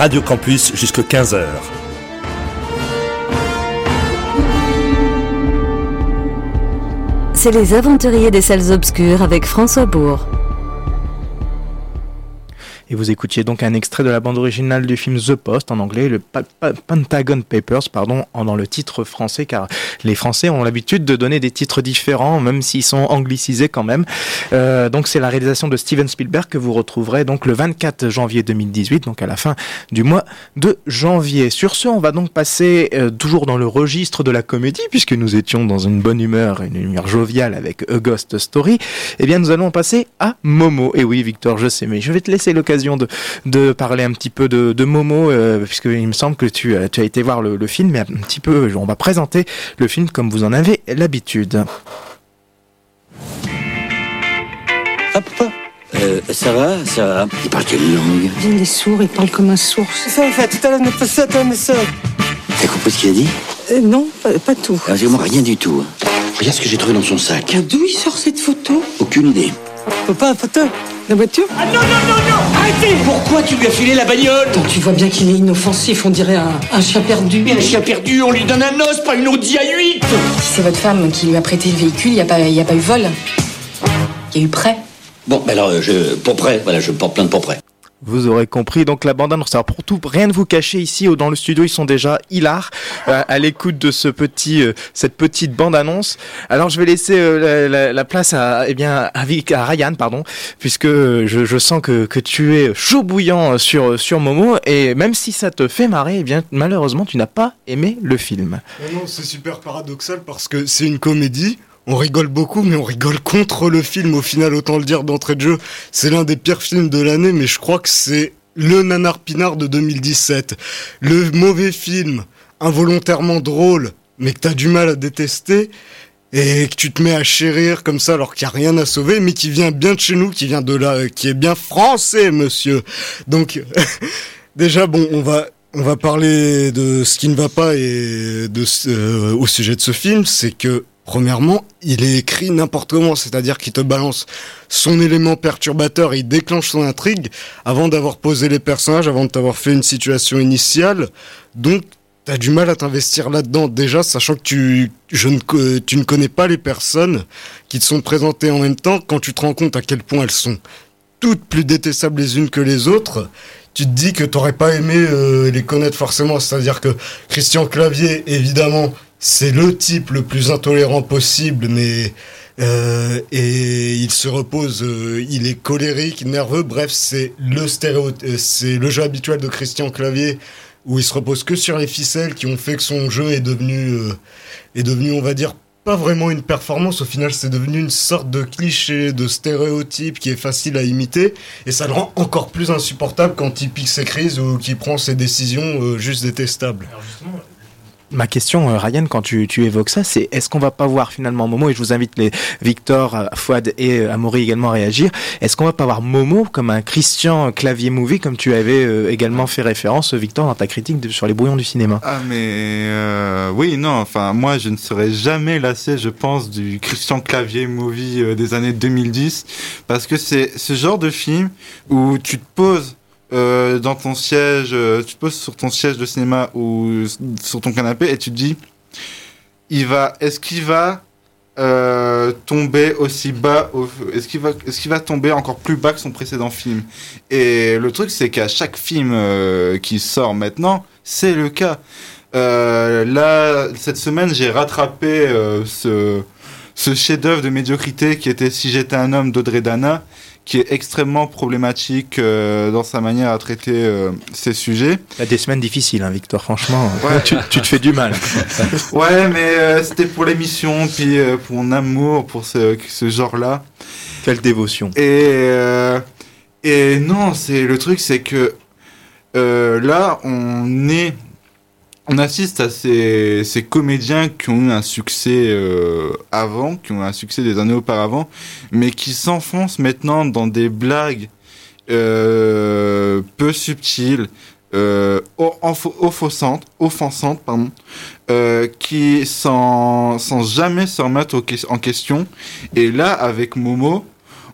Radio Campus jusqu'à 15h. C'est les aventuriers des salles obscures avec François Bourg. Et vous écoutiez donc un extrait de la bande originale du film The Post en anglais, le Pentagon Papers, pardon, dans le titre français, car les Français ont l'habitude de donner des titres différents, même s'ils sont anglicisés quand même. Euh, donc c'est la réalisation de Steven Spielberg que vous retrouverez donc le 24 janvier 2018, donc à la fin du mois de janvier. Sur ce, on va donc passer euh, toujours dans le registre de la comédie, puisque nous étions dans une bonne humeur, une humeur joviale avec A Ghost Story. Eh bien, nous allons passer à Momo. Et oui, Victor, je sais, mais je vais te laisser l'occasion de, de parler un petit peu de, de Momo, euh, puisqu'il me semble que tu, as- tu as été voir le, le film, mais un petit peu, on va présenter le film comme vous en avez l'habitude. Ah, papa euh, Ça va, ça va. Il parle quelle langue? Il est sourd, il parle comme un sourd. Ça va, tout à l'heure, ne pas ça, ça. T'as compris ce qu'il a dit? Euh, non, pas, pas tout. Ah, Moi, rien du tout. Regarde ce que j'ai trouvé dans son sac. D'où il sort cette photo? Aucune idée. Papa, photo La voiture Ah non, non, non, non Arrêtez Pourquoi tu lui as filé la bagnole Attends, tu vois bien qu'il est inoffensif, on dirait un, un chien perdu. Mais un chien perdu, on lui donne un os, pas une Audi A8 Si c'est votre femme qui lui a prêté le véhicule, il n'y a, pas- il y a pas eu vol. Il y a eu prêt. Bon, bah alors, euh, je, pour prêt, voilà, je porte plainte pour prêt. Vous aurez compris, donc la bande annonce. Alors pour tout, rien ne vous cacher ici au- dans le studio, ils sont déjà hilars euh, à l'écoute de ce petit, euh, cette petite bande annonce. Alors je vais laisser euh, la, la- la place à, eh bien, à, Ryan, pardon, puisque je, sens que, que tu es chaud bouillant sur sur Momo et même si ça te fait marrer, eh bien malheureusement tu n'as pas aimé le film. Non, non, c'est super paradoxal parce que c'est une comédie. On rigole beaucoup, mais on rigole contre le film. Au final, autant le dire d'entrée de jeu, c'est l'un des pires films de l'année, mais je crois que c'est le nanar pinard de 2017. Le mauvais film, involontairement drôle, mais que t'as du mal à détester, et que tu te mets à chérir comme ça alors qu'il n'y a rien à sauver, mais qui vient bien de chez nous, qui vient de là, qui est bien français, monsieur. Donc, déjà, bon, on va, on va parler de ce qui ne va pas et de euh, au sujet de ce film, c'est que premièrement, il est écrit n'importe comment, c'est-à-dire qu'il te balance son élément perturbateur, et il déclenche son intrigue avant d'avoir posé les personnages, avant de t'avoir fait une situation initiale. Donc, t'as du mal à t'investir là-dedans déjà, sachant que tu, je ne, tu ne connais pas les personnes qui te sont présentées en même temps. Quand tu te rends compte à quel point elles sont toutes plus détestables les unes que les autres, tu te dis que t'aurais pas aimé euh, les connaître forcément. C'est-à-dire que Christian Clavier, évidemment, c'est le type le plus intolérant possible, mais euh, et il se repose, euh, il est colérique, nerveux. Bref, c'est le stéréo, euh, c'est le jeu habituel de Christian Clavier où il se repose que sur les ficelles qui ont fait que son jeu est devenu euh, est devenu, on va dire, pas vraiment une performance. Au final, c'est devenu une sorte de cliché, de stéréotype qui est facile à imiter. Et ça le rend encore plus insupportable quand il pique ses crises ou qu'il prend ses décisions euh, juste détestables. Ma question, euh, Ryan, quand tu, tu évoques ça, c'est est-ce qu'on va pas voir finalement Momo, et je vous invite les Victor, euh, Fouad et euh, Amaury également à réagir, est-ce qu'on va pas voir Momo comme un Christian clavier movie, comme tu avais également fait référence, Victor, dans ta critique sur les brouillons du cinéma? Ah mais euh, oui non enfin moi je ne serai jamais lassé je pense du Christian Clavier movie des années 2010 parce que c'est ce genre de film où tu te poses euh, dans ton siège euh, tu poses sur ton siège de cinéma ou sur ton canapé et tu te dis il va est-ce qu'il va euh, tomber aussi bas est-ce qu'il va est-ce va tomber encore plus bas que son précédent film? Et le truc c'est qu'à chaque film qui sort maintenant c'est le cas. Là cette semaine j'ai rattrapé ce ce chef-d'œuvre de médiocrité qui était Si j'étais un homme d'Audrey Dana qui est extrêmement problématique euh, dans sa manière à traiter euh, ces sujets. Il y a des semaines difficiles, hein, Victor, franchement, Ouais. tu, tu te fais du mal. ouais, mais euh, c'était pour l'émission, puis pour mon amour pour ce, ce genre-là. Quelle dévotion. Et, et non, c'est le truc, c'est que là, on est. On assiste à ces, ces comédiens qui ont eu un succès euh, avant, qui ont eu un succès des années auparavant, mais qui s'enfoncent maintenant dans des blagues euh, peu subtiles, euh, offensantes, offensantes pardon, qui sans, sans jamais se remettre en question. Et là, avec Momo,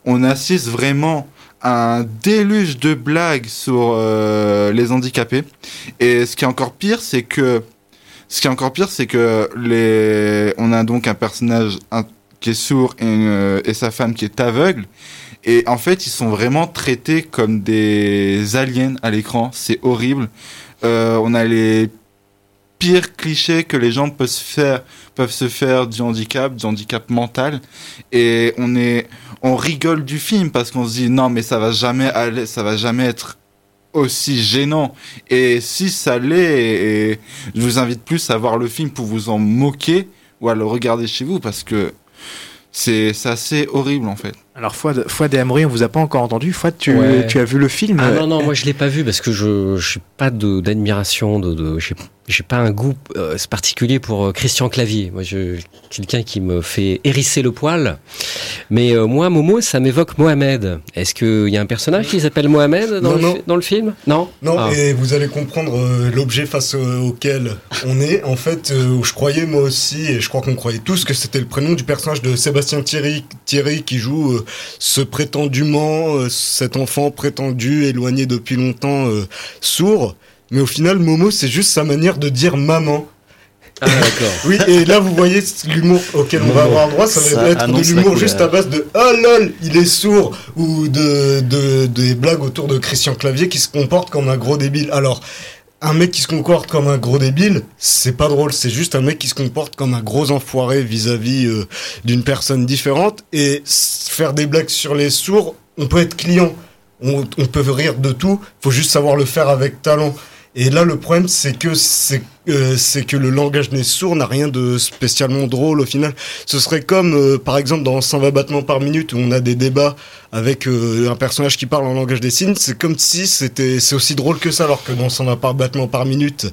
on assiste vraiment un déluge de blagues sur euh, les handicapés. Et ce qui est encore pire, c'est que ce qui est encore pire, c'est que les on a donc un personnage qui est sourd et, euh, et sa femme qui est aveugle. Et en fait, ils sont vraiment traités comme des aliens à l'écran. C'est horrible. Euh, on a les pires clichés que les gens peuvent faire, peuvent se faire du handicap, du handicap mental. Et on est, on rigole du film parce qu'on se dit non, mais ça va jamais aller, ça va jamais être aussi gênant. Et si ça l'est, je vous invite plus à voir le film pour vous en moquer ou à le regarder chez vous parce que c'est assez horrible en fait. Alors, Fouad, Fouad et Amaury, on vous a pas encore entendu. Fouad, tu, Ouais. tu as vu le film Ah non, non, moi je l'ai pas vu parce que je je suis pas de- d'admiration, de, de, j'ai- j'ai pas un goût euh, particulier pour euh, Christian Clavier. Moi, je quelqu'un qui me fait hérisser le poil. Mais euh, moi, Momo, ça m'évoque Mohamed. Est-ce qu'il y a un personnage qui s'appelle Mohamed dans, Non, le, non. dans le film? Non? Non, Ah. et vous allez comprendre euh, l'objet face euh, auquel on est. En fait, euh, je croyais moi aussi, et je crois qu'on croyait tous, que c'était le prénom du personnage de Sébastien Thierry, Thierry qui joue euh, ce prétendument, euh, cet enfant prétendu, éloigné depuis longtemps, euh, sourd. Mais au final, Momo, c'est juste sa manière de dire maman. Ah, d'accord. Oui, et là, vous voyez l'humour auquel on va avoir droit, ça va Ça être de l'humour juste à base de Oh lol, il est sourd ou de, de des blagues autour de Christian Clavier qui se comporte comme un gros débile. Alors, un mec qui se comporte comme un gros débile, c'est pas drôle, c'est juste un mec qui se comporte comme un gros enfoiré vis-à-vis euh, d'une personne différente et faire des blagues sur les sourds, on peut être client. On, on peut rire de tout, faut juste savoir le faire avec talent. Et là, le problème, c'est que c'est euh, c'est que le langage des sourds n'a rien de spécialement drôle au final. Ce serait comme, euh, par exemple, dans 120 battements par minute où on a des débats avec euh, un personnage qui parle en langage des signes. C'est comme si c'était c'est aussi drôle que ça, alors que dans 120 par battements par minute,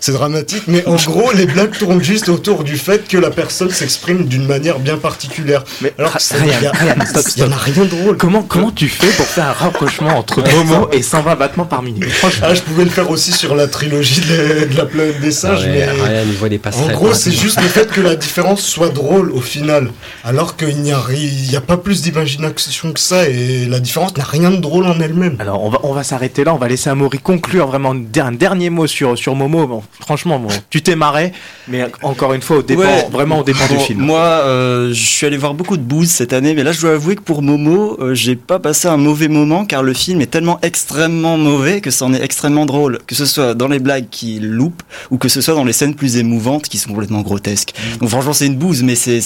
c'est dramatique. Mais en gros, les blagues tournent juste autour du fait que la personne s'exprime d'une manière bien particulière. Mais Alors, Ryan, il y a- Ryan, stop, il y en a stop. rien de drôle. Comment, comment tu fais pour faire un rapprochement entre Momo et 120 battements par minute? Franchement. Ah, je pouvais le faire aussi sur la trilogie de la, de la planète des Ah singes, ouais, mais Ryan, il voit des en gros, c'est juste le fait que la différence soit drôle au final, alors qu'il n'y a, y pas plus d'imagination que ça, et la différence n'a rien de drôle en elle-même. Alors on va on va s'arrêter là, on va laisser Amaury conclure vraiment un dernier mot sur sur Momo. Bon, franchement, bon, tu t'es marré, mais encore une fois, au dépend, Ouais. vraiment au dépend du film. Moi, euh, je suis allé voir beaucoup de booze cette année, mais là, je dois avouer que pour Momo, euh, j'ai pas passé un mauvais moment car le film est tellement extrêmement mauvais que c'en est extrêmement drôle. Que ce soit dans les blagues qui loupent ou que ce soit dans les scènes plus émouvantes qui sont complètement grotesques. Donc franchement, c'est une bouse, mais c'est,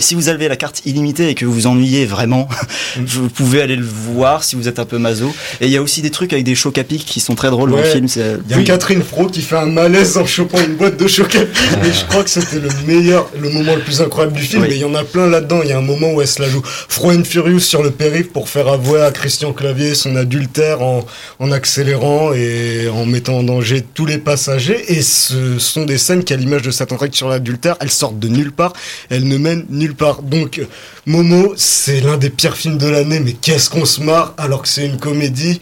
si vous avez la carte illimitée et que vous vous ennuyez vraiment, vous pouvez aller le voir si vous êtes un peu maso. Et il y a aussi des trucs avec des chocs à pic qui sont très drôles dans le film. Il y a Catherine Fro qui fait un malaise en chopant une boîte de choc à pic, et je crois que c'était le meilleur, le moment le plus incroyable du film, Oui. et il y en a plein là-dedans. Il y a un moment où elle se la joue Fro and Furious sur le périph' pour faire avouer à Christian Clavier son adultère en, en accélérant et en mettant en danger tous les passagers. Et ce sont des scènes qui, à l'image de cette enquête sur l'adultère, elles sortent de nulle part, elles ne mènent nulle part. Donc, Momo, c'est l'un des pires films de l'année, mais qu'est-ce qu'on se marre alors que c'est une comédie.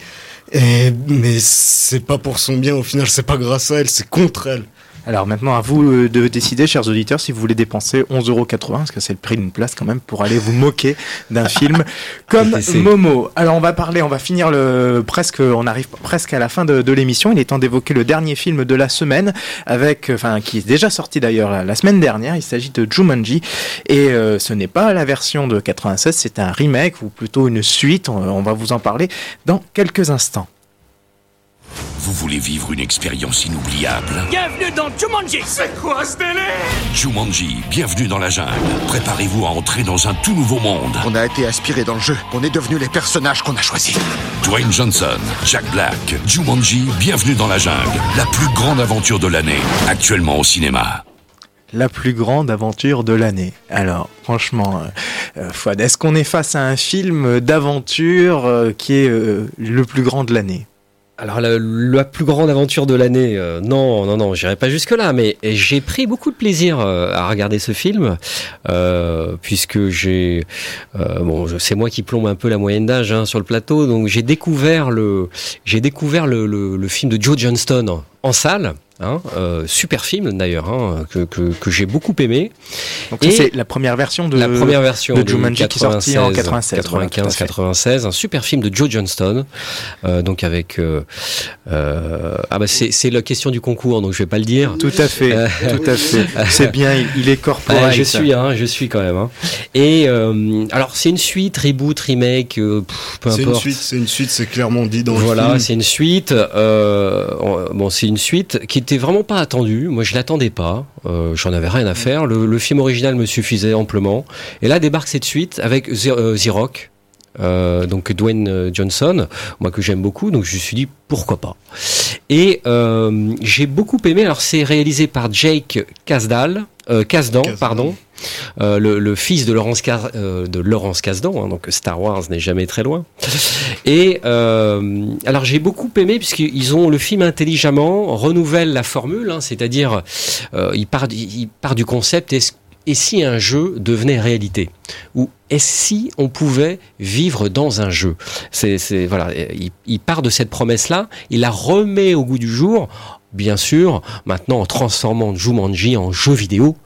Et, mais c'est pas pour son bien au final, c'est pas grâce à elle, c'est contre elle. Alors maintenant, à vous euh, de décider, chers auditeurs, si vous voulez dépenser 11,80€, parce que c'est le prix d'une place quand même, pour aller vous moquer d'un film comme. Momo. Alors on va parler, on va finir le presque, on arrive presque à la fin de, de l'émission. Il est temps d'évoquer le dernier film de la semaine, avec, enfin, qui est déjà sorti d'ailleurs la, la semaine dernière. Il s'agit de Jumanji, et euh, ce n'est pas la version de 96, c'est un remake ou plutôt une suite. On, on va vous en parler dans quelques instants. Vous voulez vivre une expérience inoubliable Bienvenue dans Jumanji C'est quoi ce délire Jumanji, bienvenue dans la jungle. Préparez-vous à entrer dans un tout nouveau monde. On a été aspiré dans le jeu. On est devenus les personnages qu'on a choisis. Dwayne Johnson, Jack Black, Jumanji, bienvenue dans la jungle. La plus grande aventure de l'année, actuellement au cinéma. La plus grande aventure de l'année. Alors, franchement, euh, euh, Fouad, est-ce qu'on est face à un film d'aventure euh, qui est euh, le plus grand de l'année? Alors la, plus grande aventure de l'année, euh, non, non, non, j'irai pas jusque là, mais j'ai pris beaucoup de plaisir euh, à regarder ce film euh, puisque j'ai, euh, bon, c'est moi qui plombe un peu la moyenne d'âge hein, sur le plateau, donc j'ai découvert le, j'ai découvert le, le film de Joe Johnston en salle Hein, euh, super film d'ailleurs, hein, que, que, que j'ai beaucoup aimé. Donc ça, c'est la première version de la première version de Jumanji qui est sortie en 96, 95, voilà, tout à fait. 96, un super film de Joe Johnston, euh, donc avec euh, euh, ah bah c'est la question du concours, donc je vais pas le dire. Tout à fait, tout à fait. C'est bien, il, il est corporate. Ouais, je suis, hein, je suis quand même. Hein. Et euh, alors c'est une suite, reboot, remake, pff, peu C'est une importe. suite, c'est une suite, c'est clairement dit dans le Voilà, film. c'est une suite. Euh, bon, c'est une suite qui était vraiment pas attendue. Moi, je l'attendais pas. Euh, J'en avais rien à faire. Le, film original me suffisait amplement. Et là débarque cette suite avec euh, Rock. Euh, donc Dwayne Johnson, moi que j'aime beaucoup, donc je me suis dit pourquoi pas? Et j'ai beaucoup aimé. Alors c'est réalisé par Jake Kasdal, euh, Kasdan, pardon, euh, le, le fils de Laurence, Kas- euh, de Laurence Kasdan, hein, donc Star Wars n'est jamais très loin. Et euh, alors j'ai beaucoup aimé puisqu'ils ont le film intelligemment renouvelle la formule, hein, c'est-à-dire euh, il part du- il part du concept est-ce- et si un jeu devenait réalité? Ou est-ce si on pouvait vivre dans un jeu? C'est voilà, il, il part de cette promesse là, il la remet au goût du jour. Bien sûr, maintenant en transformant Jumanji en jeu vidéo,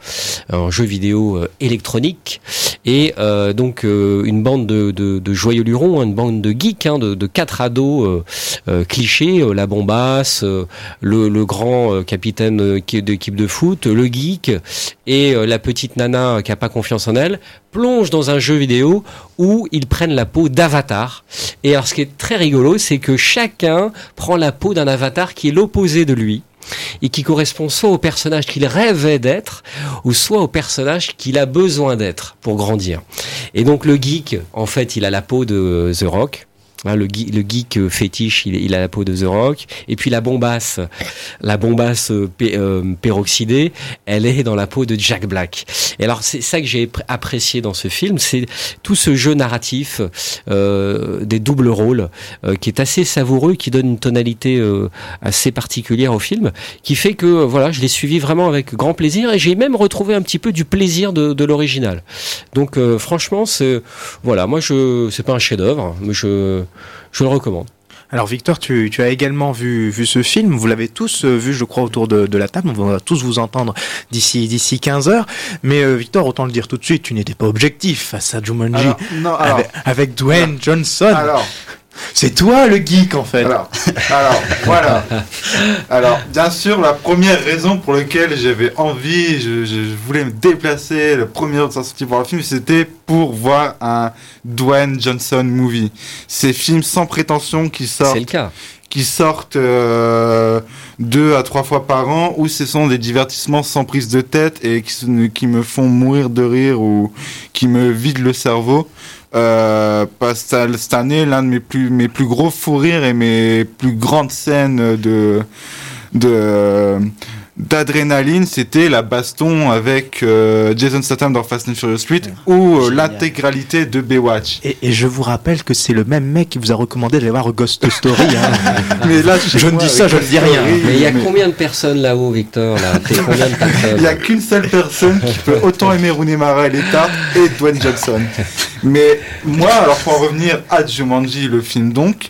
en jeu vidéo euh, électronique, et euh, donc euh, une bande de, de, de joyeux lurons, hein, une bande de geeks, hein, de, de quatre ados euh, euh, clichés, euh, la bombasse, euh, le, le grand capitaine d'équipe de foot, le geek et la petite nana qui a pas confiance en elle, plongent dans un jeu vidéo où ils prennent la peau d'avatar. Et alors ce qui est très rigolo, c'est que chacun prend la peau d'un avatar qui est l'opposé de lui et qui correspond soit au personnage qu'il rêvait d'être, ou soit au personnage qu'il a besoin d'être pour grandir. Et donc le geek, en fait, il a la peau de The Rock. Hein, le, geek, euh, fétiche, il, a la peau de The Rock. Et puis la bombasse, la bombasse euh, pé- euh, peroxydée, elle est dans la peau de Jack Black. Et alors c'est ça que j'ai pr- apprécié dans ce film, c'est tout ce jeu narratif euh, des doubles rôles euh, qui est assez savoureux, qui donne une tonalité assez particulière au film, qui fait que voilà, je l'ai suivi vraiment avec grand plaisir et j'ai même retrouvé un petit peu du plaisir de, de l'original. Donc franchement, c'est voilà, moi je c'est pas un chef-d'œuvre, mais je je le recommande. Alors Victor, tu, tu as également vu, vu ce film, vous l'avez tous euh, vu je crois autour de, de la table, on va tous vous entendre d'ici d'ici 15 heures, mais euh, Victor, autant le dire tout de suite, tu n'étais pas objectif face à Jumanji, Alors, non, alors- avec, avec Dwayne Johnson. Alors, c'est toi le geek en fait. Alors, alors voilà. Alors, bien sûr, la première raison pour laquelle j'avais envie, je, je voulais me déplacer le premier jour de sa sortie voir le film, c'était pour voir un Dwayne Johnson movie. Ces films sans prétention qui sortent. C'est le cas. Qui sortent euh, deux à trois fois par an, où ce sont des divertissements sans prise de tête et qui me font mourir de rire ou qui me vident le cerveau. Euh, parce que cette année, l'un de mes plus, mes plus gros fous rires et mes plus grandes scènes de, de, d'adrénaline, c'était la baston avec euh, Jason Statham dans Fast and Furious 8 ou euh, l'intégralité de Baywatch. Et, et je vous rappelle que c'est le même mec qui vous a recommandé d'aller voir Ghost Story. hein. Mais là, je ne dis ça, je ne dis rien. Mais il y a combien de personnes là-haut, Victor là? Il n'y a qu'une seule personne qui peut autant aimer Rooney Mara et les tartes et Dwayne Johnson. Mais moi, alors pour en revenir à Jumanji, le film donc,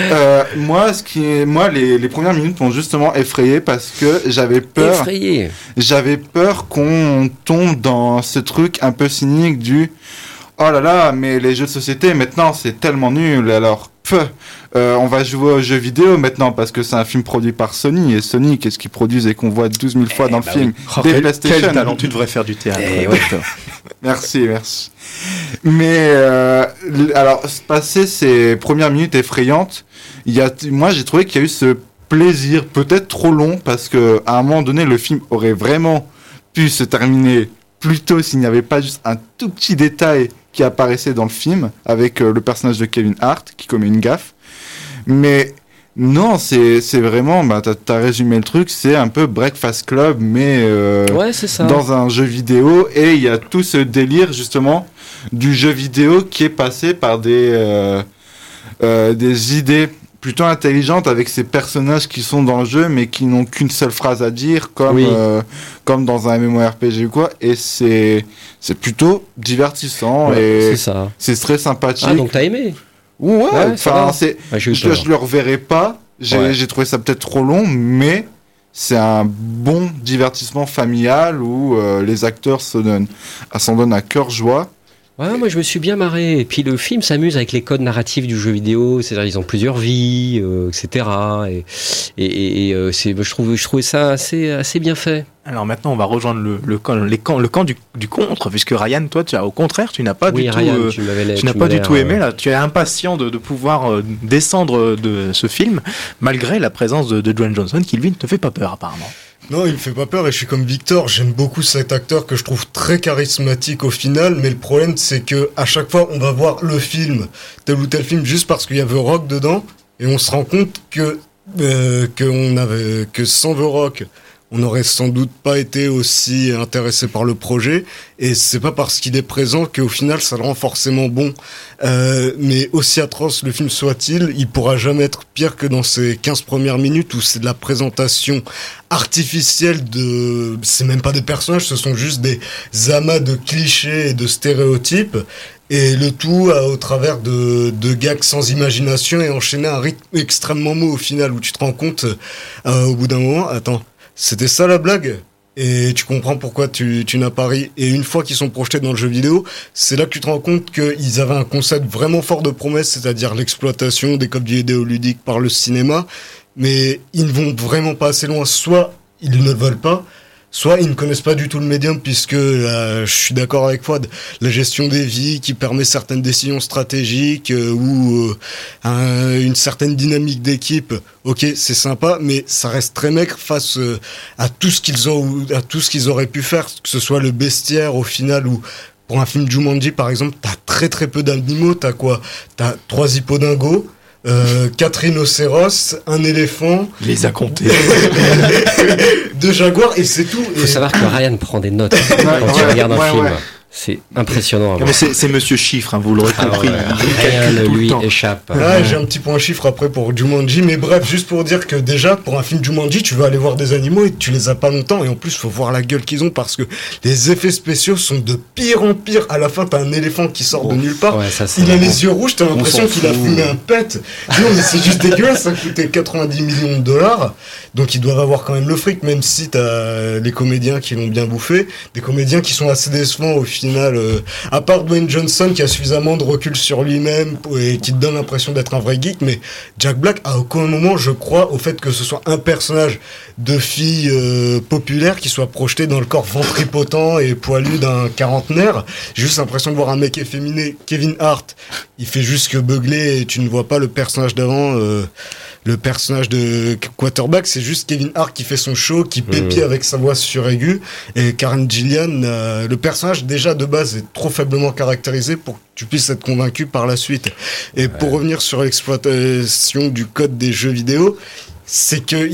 euh, moi, ce qui est, moi les, les premières minutes m'ont justement effrayé parce que j'avais peur. Effrayé. J'avais peur qu'on tombe dans ce truc un peu cynique du oh là là, mais les jeux de société maintenant c'est tellement nul. Alors, pff, euh, on va jouer aux jeux vidéo maintenant parce que c'est un film produit par Sony et Sony, qu'est-ce qu'ils produisent et qu'on voit 12 000 fois dans bah le film? oui. Oh, Des quel- PlayStation. quel talent, tu devrais faire du théâtre, Eh merci, merci. Mais euh, alors, se passer ces premières minutes effrayantes, il y a, moi j'ai trouvé qu'il y a eu ce plaisir peut-être trop long parce que à un moment donné le film aurait vraiment pu se terminer plus tôt s'il n'y avait pas juste un tout petit détail qui apparaissait dans le film avec euh, le personnage de Kevin Hart qui commet une gaffe. Mais non, c'est vraiment, bah, t'as as résumé le truc, c'est un peu Breakfast Club, mais euh, Ouais, c'est ça. dans un jeu vidéo. Et il y a tout ce délire, justement, du jeu vidéo qui est passé par des, euh, des idées plutôt intelligentes avec ces personnages qui sont dans le jeu, mais qui n'ont qu'une seule phrase à dire, comme, Oui. euh, comme dans un MMORPG ou quoi. Et c'est c'est plutôt divertissant Ouais, et c'est très sympathique. Ah, donc t'as aimé? Ouais, Ouais, c'est, Ouais, eu je, je le reverrai pas. J'ai trouvé ça peut-être trop long, mais c'est un bon divertissement familial où euh, les acteurs se donnent, s'en donnent à cœur joie. Ouais, moi je me suis bien marré. Et puis le film s'amuse avec les codes narratifs du jeu vidéo, c'est-à-dire ils ont plusieurs vies, euh, etc. Et, et, et euh, c'est, je trouve, je trouvais ça assez, assez bien fait. Alors maintenant, on va rejoindre le, le camp, les camps, le camp du, du contre, puisque Ryan, toi, tu as, au contraire, tu n'as pas Oui, du Ryan, tout, euh, tu tu n'as pas du tout aimé. Là, tu es impatient de, de pouvoir euh, descendre de ce film, malgré la présence de, de Dwayne Johnson, qui lui ne te fait pas peur apparemment. Non, il me fait pas peur et je suis comme Victor, j'aime beaucoup cet acteur que je trouve très charismatique au final, mais le problème c'est que à chaque fois on va voir le film, tel ou tel film, juste parce qu'il y a The Rock dedans, et on se rend compte que euh, que que sans The Rock, on n'aurait sans doute pas été aussi intéressé par le projet, et c'est pas parce qu'il est présent qu'au final ça le rend forcément bon. Euh, mais aussi atroce le film soit-il, il pourra jamais être pire que dans ces 15 premières minutes où c'est de la présentation artificielle de... C'est même pas des personnages, ce sont juste des amas de clichés et de stéréotypes. Et le tout au travers de, de gags sans imagination et enchaîné à un rythme extrêmement mou au final où tu te rends compte euh, au bout d'un moment, attends, c'était ça la blague? Et tu comprends pourquoi tu, n'as pas ri. Et une fois qu'ils sont projetés dans le jeu vidéo, c'est là que tu te rends compte qu'ils avaient un concept vraiment fort de promesse, c'est-à-dire l'exploitation des codes vidéoludiques par le cinéma. Mais ils ne vont vraiment pas assez loin. Soit ils ne le veulent pas, soit ils ne connaissent pas du tout le médium, puisque euh, je suis d'accord avec Fouad, la gestion des vies qui permet certaines décisions stratégiques euh, ou euh, un- une certaine dynamique d'équipe, ok, c'est sympa, mais ça reste très maigre face à tout ce qu'ils ont, à tout ce qu'ils auraient pu faire, que ce soit le bestiaire au final ou pour un film Jumanji par exemple, t'as très très peu d'animaux, t'as quoi? T'as trois hippodingos. Euh, quatre rhinocéros, un éléphant, Il les a comptés. deux jaguars et c'est tout. Il faut Et- savoir que Ryan prend des notes quand il regarde un ouais, film. C'est impressionnant. c'est c'est Monsieur Chiffre, hein, vous l'aurez Ah compris. ouais, il rien lui temps. échappe. Ah, j'ai un petit point chiffre après pour Jumanji, mais bref, juste pour dire que déjà, pour un film Jumanji, tu vas aller voir des animaux et tu les as pas longtemps, et en plus, faut voir la gueule qu'ils ont parce que les effets spéciaux sont de pire en pire. À la fin, t'as un éléphant qui sort de nulle part. Ouais, ça, c'est Il a les yeux rouges, t'as l'impression qu'il a fumé un pet. Non, mais c'est juste dégueulasse, ça coûtait 90 millions de dollars. Donc ils doivent avoir quand même le fric, même si t'as les comédiens qui l'ont bien bouffé. Des comédiens qui sont assez décevants au final. euh, à part Dwayne Johnson qui a suffisamment de recul sur lui-même et qui donne l'impression d'être un vrai geek, mais Jack Black, à aucun moment, je crois au fait que ce soit un personnage de fille euh, populaire qui soit projeté dans le corps ventripotent et poilu d'un quarantenaire. J'ai juste l'impression de voir un mec efféminé, Kevin Hart. Il fait juste que beugler et tu ne vois pas le personnage d'avant. euh, le personnage de quarterback, c'est juste Kevin Hart qui fait son show, qui pépie avec sa voix suraiguë. Et Karen Gillian, euh, le personnage déjà de base est trop faiblement caractérisé pour que tu puisses être convaincu par la suite. Et pour revenir sur l'exploitation du code des jeux vidéo, c'est que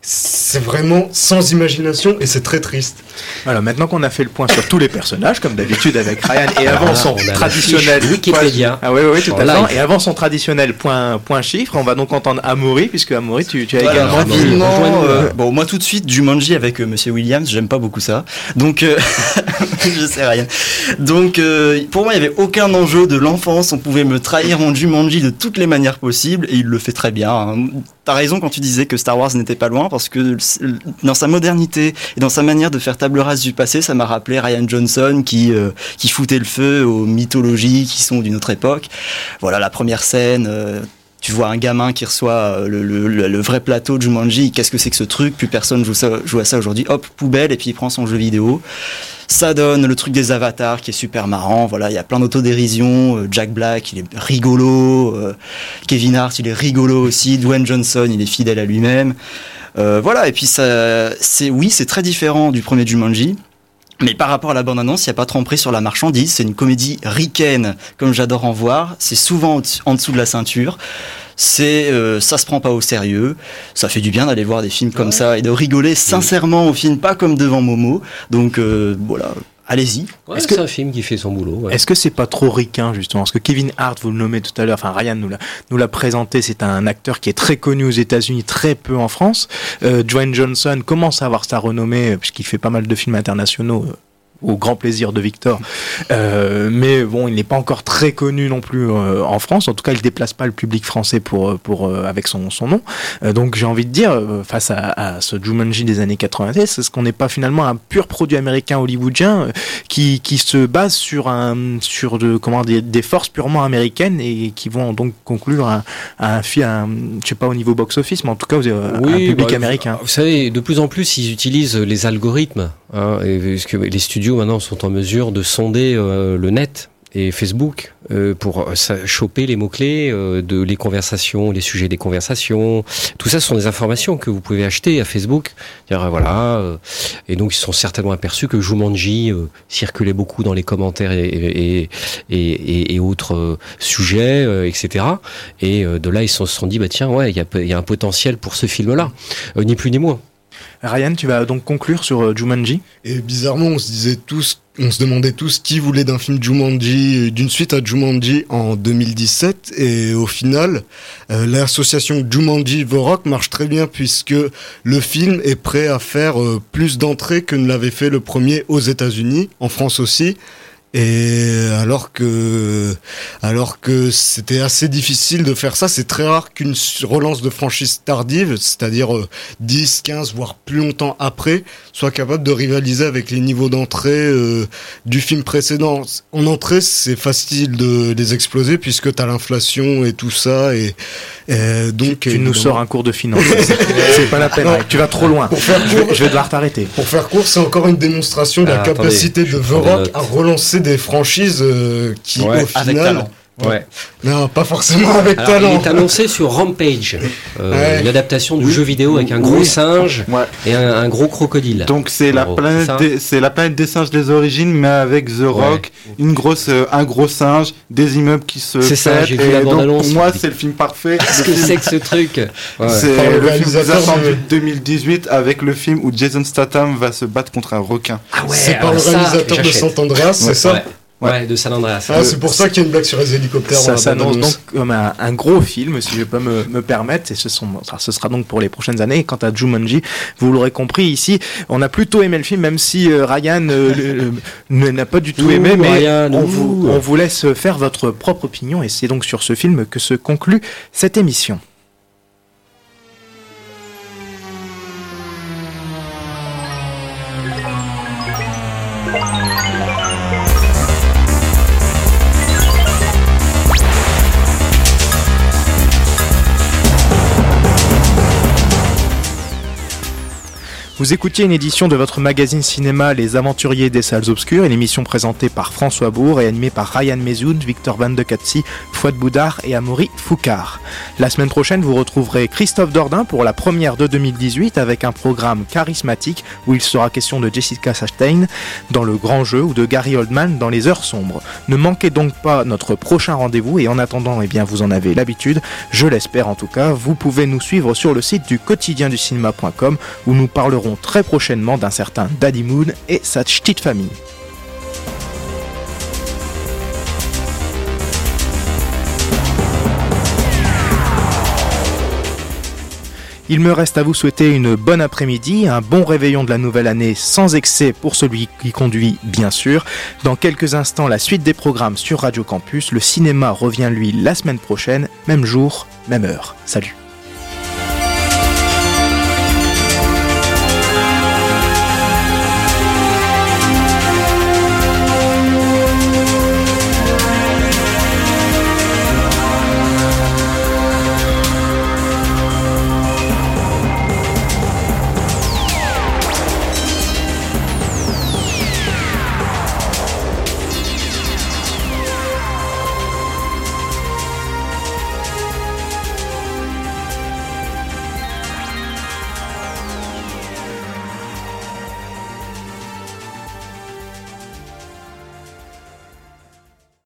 c'est vraiment sans imagination et c'est très triste. Voilà, maintenant qu'on a fait le point sur tous les personnages, comme d'habitude avec Ryan, et avant Voilà, son traditionnel Wikipédia. point- ah oui, oui, oui, tout En à fait. Et avant son traditionnel point, point chiffre, on va donc entendre Amaury, puisque Amaury, tu, tu as Voilà, également rejoignez-nous, euh, là. bon, moi tout de suite, Jumanji avec euh, Monsieur Williams, j'aime pas beaucoup ça. Donc, euh, je sais rien. Donc, euh, pour moi, il y avait aucun enjeu de l'enfance. On pouvait me trahir mon Jumanji de toutes les manières possibles et il le fait très bien. hein. T'as raison quand tu disais que Star Wars n'était pas loin parce que dans sa modernité et dans sa manière de faire table rase du passé, ça m'a rappelé Ryan Johnson qui euh, qui foutait le feu aux mythologies qui sont d'une autre époque. Voilà la première scène. euh, tu vois un gamin qui reçoit euh, le, vrai plateau de Jumanji, qu'est-ce que c'est que ce truc? Plus personne joue, ça, à ça aujourd'hui. Hop, poubelle, et puis il prend son jeu vidéo. Ça donne le truc des avatars qui est super marrant. Voilà, il y a plein d'autodérision. Euh, Jack Black, il est rigolo. Euh, Kevin Hart, il est rigolo aussi. Dwayne Johnson, il est fidèle à lui-même. Voilà, et puis c'est oui, c'est très différent du premier Jumanji. Mais par rapport à la bande-annonce, il n'y a pas tromperie sur la marchandise. C'est une comédie ricaine, comme j'adore en voir. C'est souvent en- en dessous de la ceinture. C'est, euh, ça se prend pas au sérieux. Ça fait du bien d'aller voir des films comme ça et de rigoler sincèrement au film, pas comme devant Momo. Donc euh, voilà, allez-y. Ouais, Est-ce c'est que- un film qui fait son boulot. ouais. Est-ce que c'est pas trop ricain justement? Parce que Kevin Hart, vous le nommez tout à l'heure, enfin Ryan nous l'a, nous l'a présenté, c'est un acteur qui est très connu aux États-Unis, très peu en France. Euh, Dwayne Johnson commence à avoir sa renommée euh, puisqu'il fait pas mal de films internationaux. Euh, au grand plaisir de Victor. Euh, mais bon, il n'est pas encore très connu non plus euh, en France. En tout cas, il déplace pas le public français pour, pour euh, avec son, son nom. Euh, donc j'ai envie de dire, euh, face à, à ce Jumanji des années 90, est-ce qu'on n'est pas finalement un pur produit américain hollywoodien euh, qui, qui se base sur un sur de comment des, des forces purement américaines et qui vont donc conclure un, un film, je sais pas au niveau box-office, mais en tout cas euh, un public bah, américain. Vous savez, de plus en plus, ils utilisent les algorithmes. Hein, et, les studios maintenant sont en mesure de sonder euh, le net et Facebook euh, pour euh, choper les mots-clés euh, de les conversations, les sujets des conversations? Tout ça ce sont des informations que vous pouvez acheter à Facebook. Dire, euh, voilà. euh, et donc ils sont certainement aperçus que Jumanji euh, circulait beaucoup dans les commentaires et, et, et, et- autres sujets, etc. Et de là ils se sont dit, bah tiens, ouais, il y a, y a un potentiel pour ce film-là, ni plus ni moins. Ryan, tu vas donc conclure sur euh, Jumanji? Et bizarrement, on se disait tous, on se demandait tous qui voulait d'un film Jumanji, euh, d'une suite à Jumanji en 2017. Et au final, euh, l'association Jumanji Rock marche très bien puisque le film est prêt à faire plus d'entrées que ne l'avait fait le premier aux États-Unis, en France aussi. Et alors que, alors que c'était assez difficile de faire ça, c'est très rare qu'une relance de franchise tardive, c'est-à-dire euh, 10, 15, voire plus longtemps après, soit capable de rivaliser avec les niveaux d'entrée euh, du film précédent. En entrée, c'est facile de les exploser puisque t'as l'inflation et tout ça, et, et donc. Tu nous sors un cours de finance. C'est- pas la peine, Non. Tu vas trop loin. Pour faire court- je vais devoir t'arrêter. Pour faire court, c'est encore une démonstration de la Ah, attendez, capacité de notes. à relancer des franchises euh, qui, Ouais, au final. Ouais. Non, pas forcément avec Alors, talent. Il est annoncé sur Rampage, euh, Ouais. l'adaptation du Oui. jeu vidéo avec un gros Oui. singe Ouais. et un, un gros crocodile. Donc c'est la planète ça. des, c'est la planète des singes des origines mais avec The Rock, une grosse euh, un gros singe, des immeubles qui se C'est ça, j'ai vu et la donc, bande-annonce. Pour moi, c'est le film parfait. Qu'est-ce que c'est que ce truc Ouais. C'est le le film réalisateur plus attendu de- de 2018 avec le film où Jason Statham va se battre contre un requin. Ah ouais, C'est par alors le ça, réalisateur de j'achète. Sant Andreas, c'est ça Ouais. Ouais, de San Andreas. Ah, c'est pour ça qu'il y a une blague sur les hélicoptères. dans Ça s'annonce donc comme un, un gros film, si je peux me, me permettre, et ce, sont, ce sera donc pour les prochaines années. Et Quant à Jumanji, vous l'aurez compris ici, on a plutôt aimé le film, même si euh, Ryan euh, n'a pas du tout Ouh, aimé, mais Ryan, on, vous, on vous laisse faire votre propre opinion, et c'est donc sur ce film que se conclut cette émission. Vous écoutiez une édition de votre magazine cinéma Les Aventuriers des Salles Obscures, une émission présentée par François Bourg et animée par Ryan Mezoun, Victor Van de Katsi, Fouad Boudard et Amaury Foucard. La semaine prochaine, vous retrouverez Christophe Dordain pour la première de 2018 avec un programme charismatique où il sera question de Jessica Chastain dans Le Grand Jeu ou de Gary Oldman dans Les Heures Sombres. Ne manquez donc pas notre prochain rendez-vous et en attendant, eh bien, vous en avez l'habitude, je l'espère en tout cas, vous pouvez nous suivre sur le site du quotidien du cinéma.com où nous très prochainement d'un certain Daddy Moon et sa petite famille. Il me reste à vous souhaiter une bonne après-midi, un bon réveillon de la nouvelle année sans excès pour celui qui conduit, bien sûr. Dans quelques instants, la suite des programmes sur Radio Campus. Le cinéma revient, lui, la semaine prochaine, même jour, même heure. Salut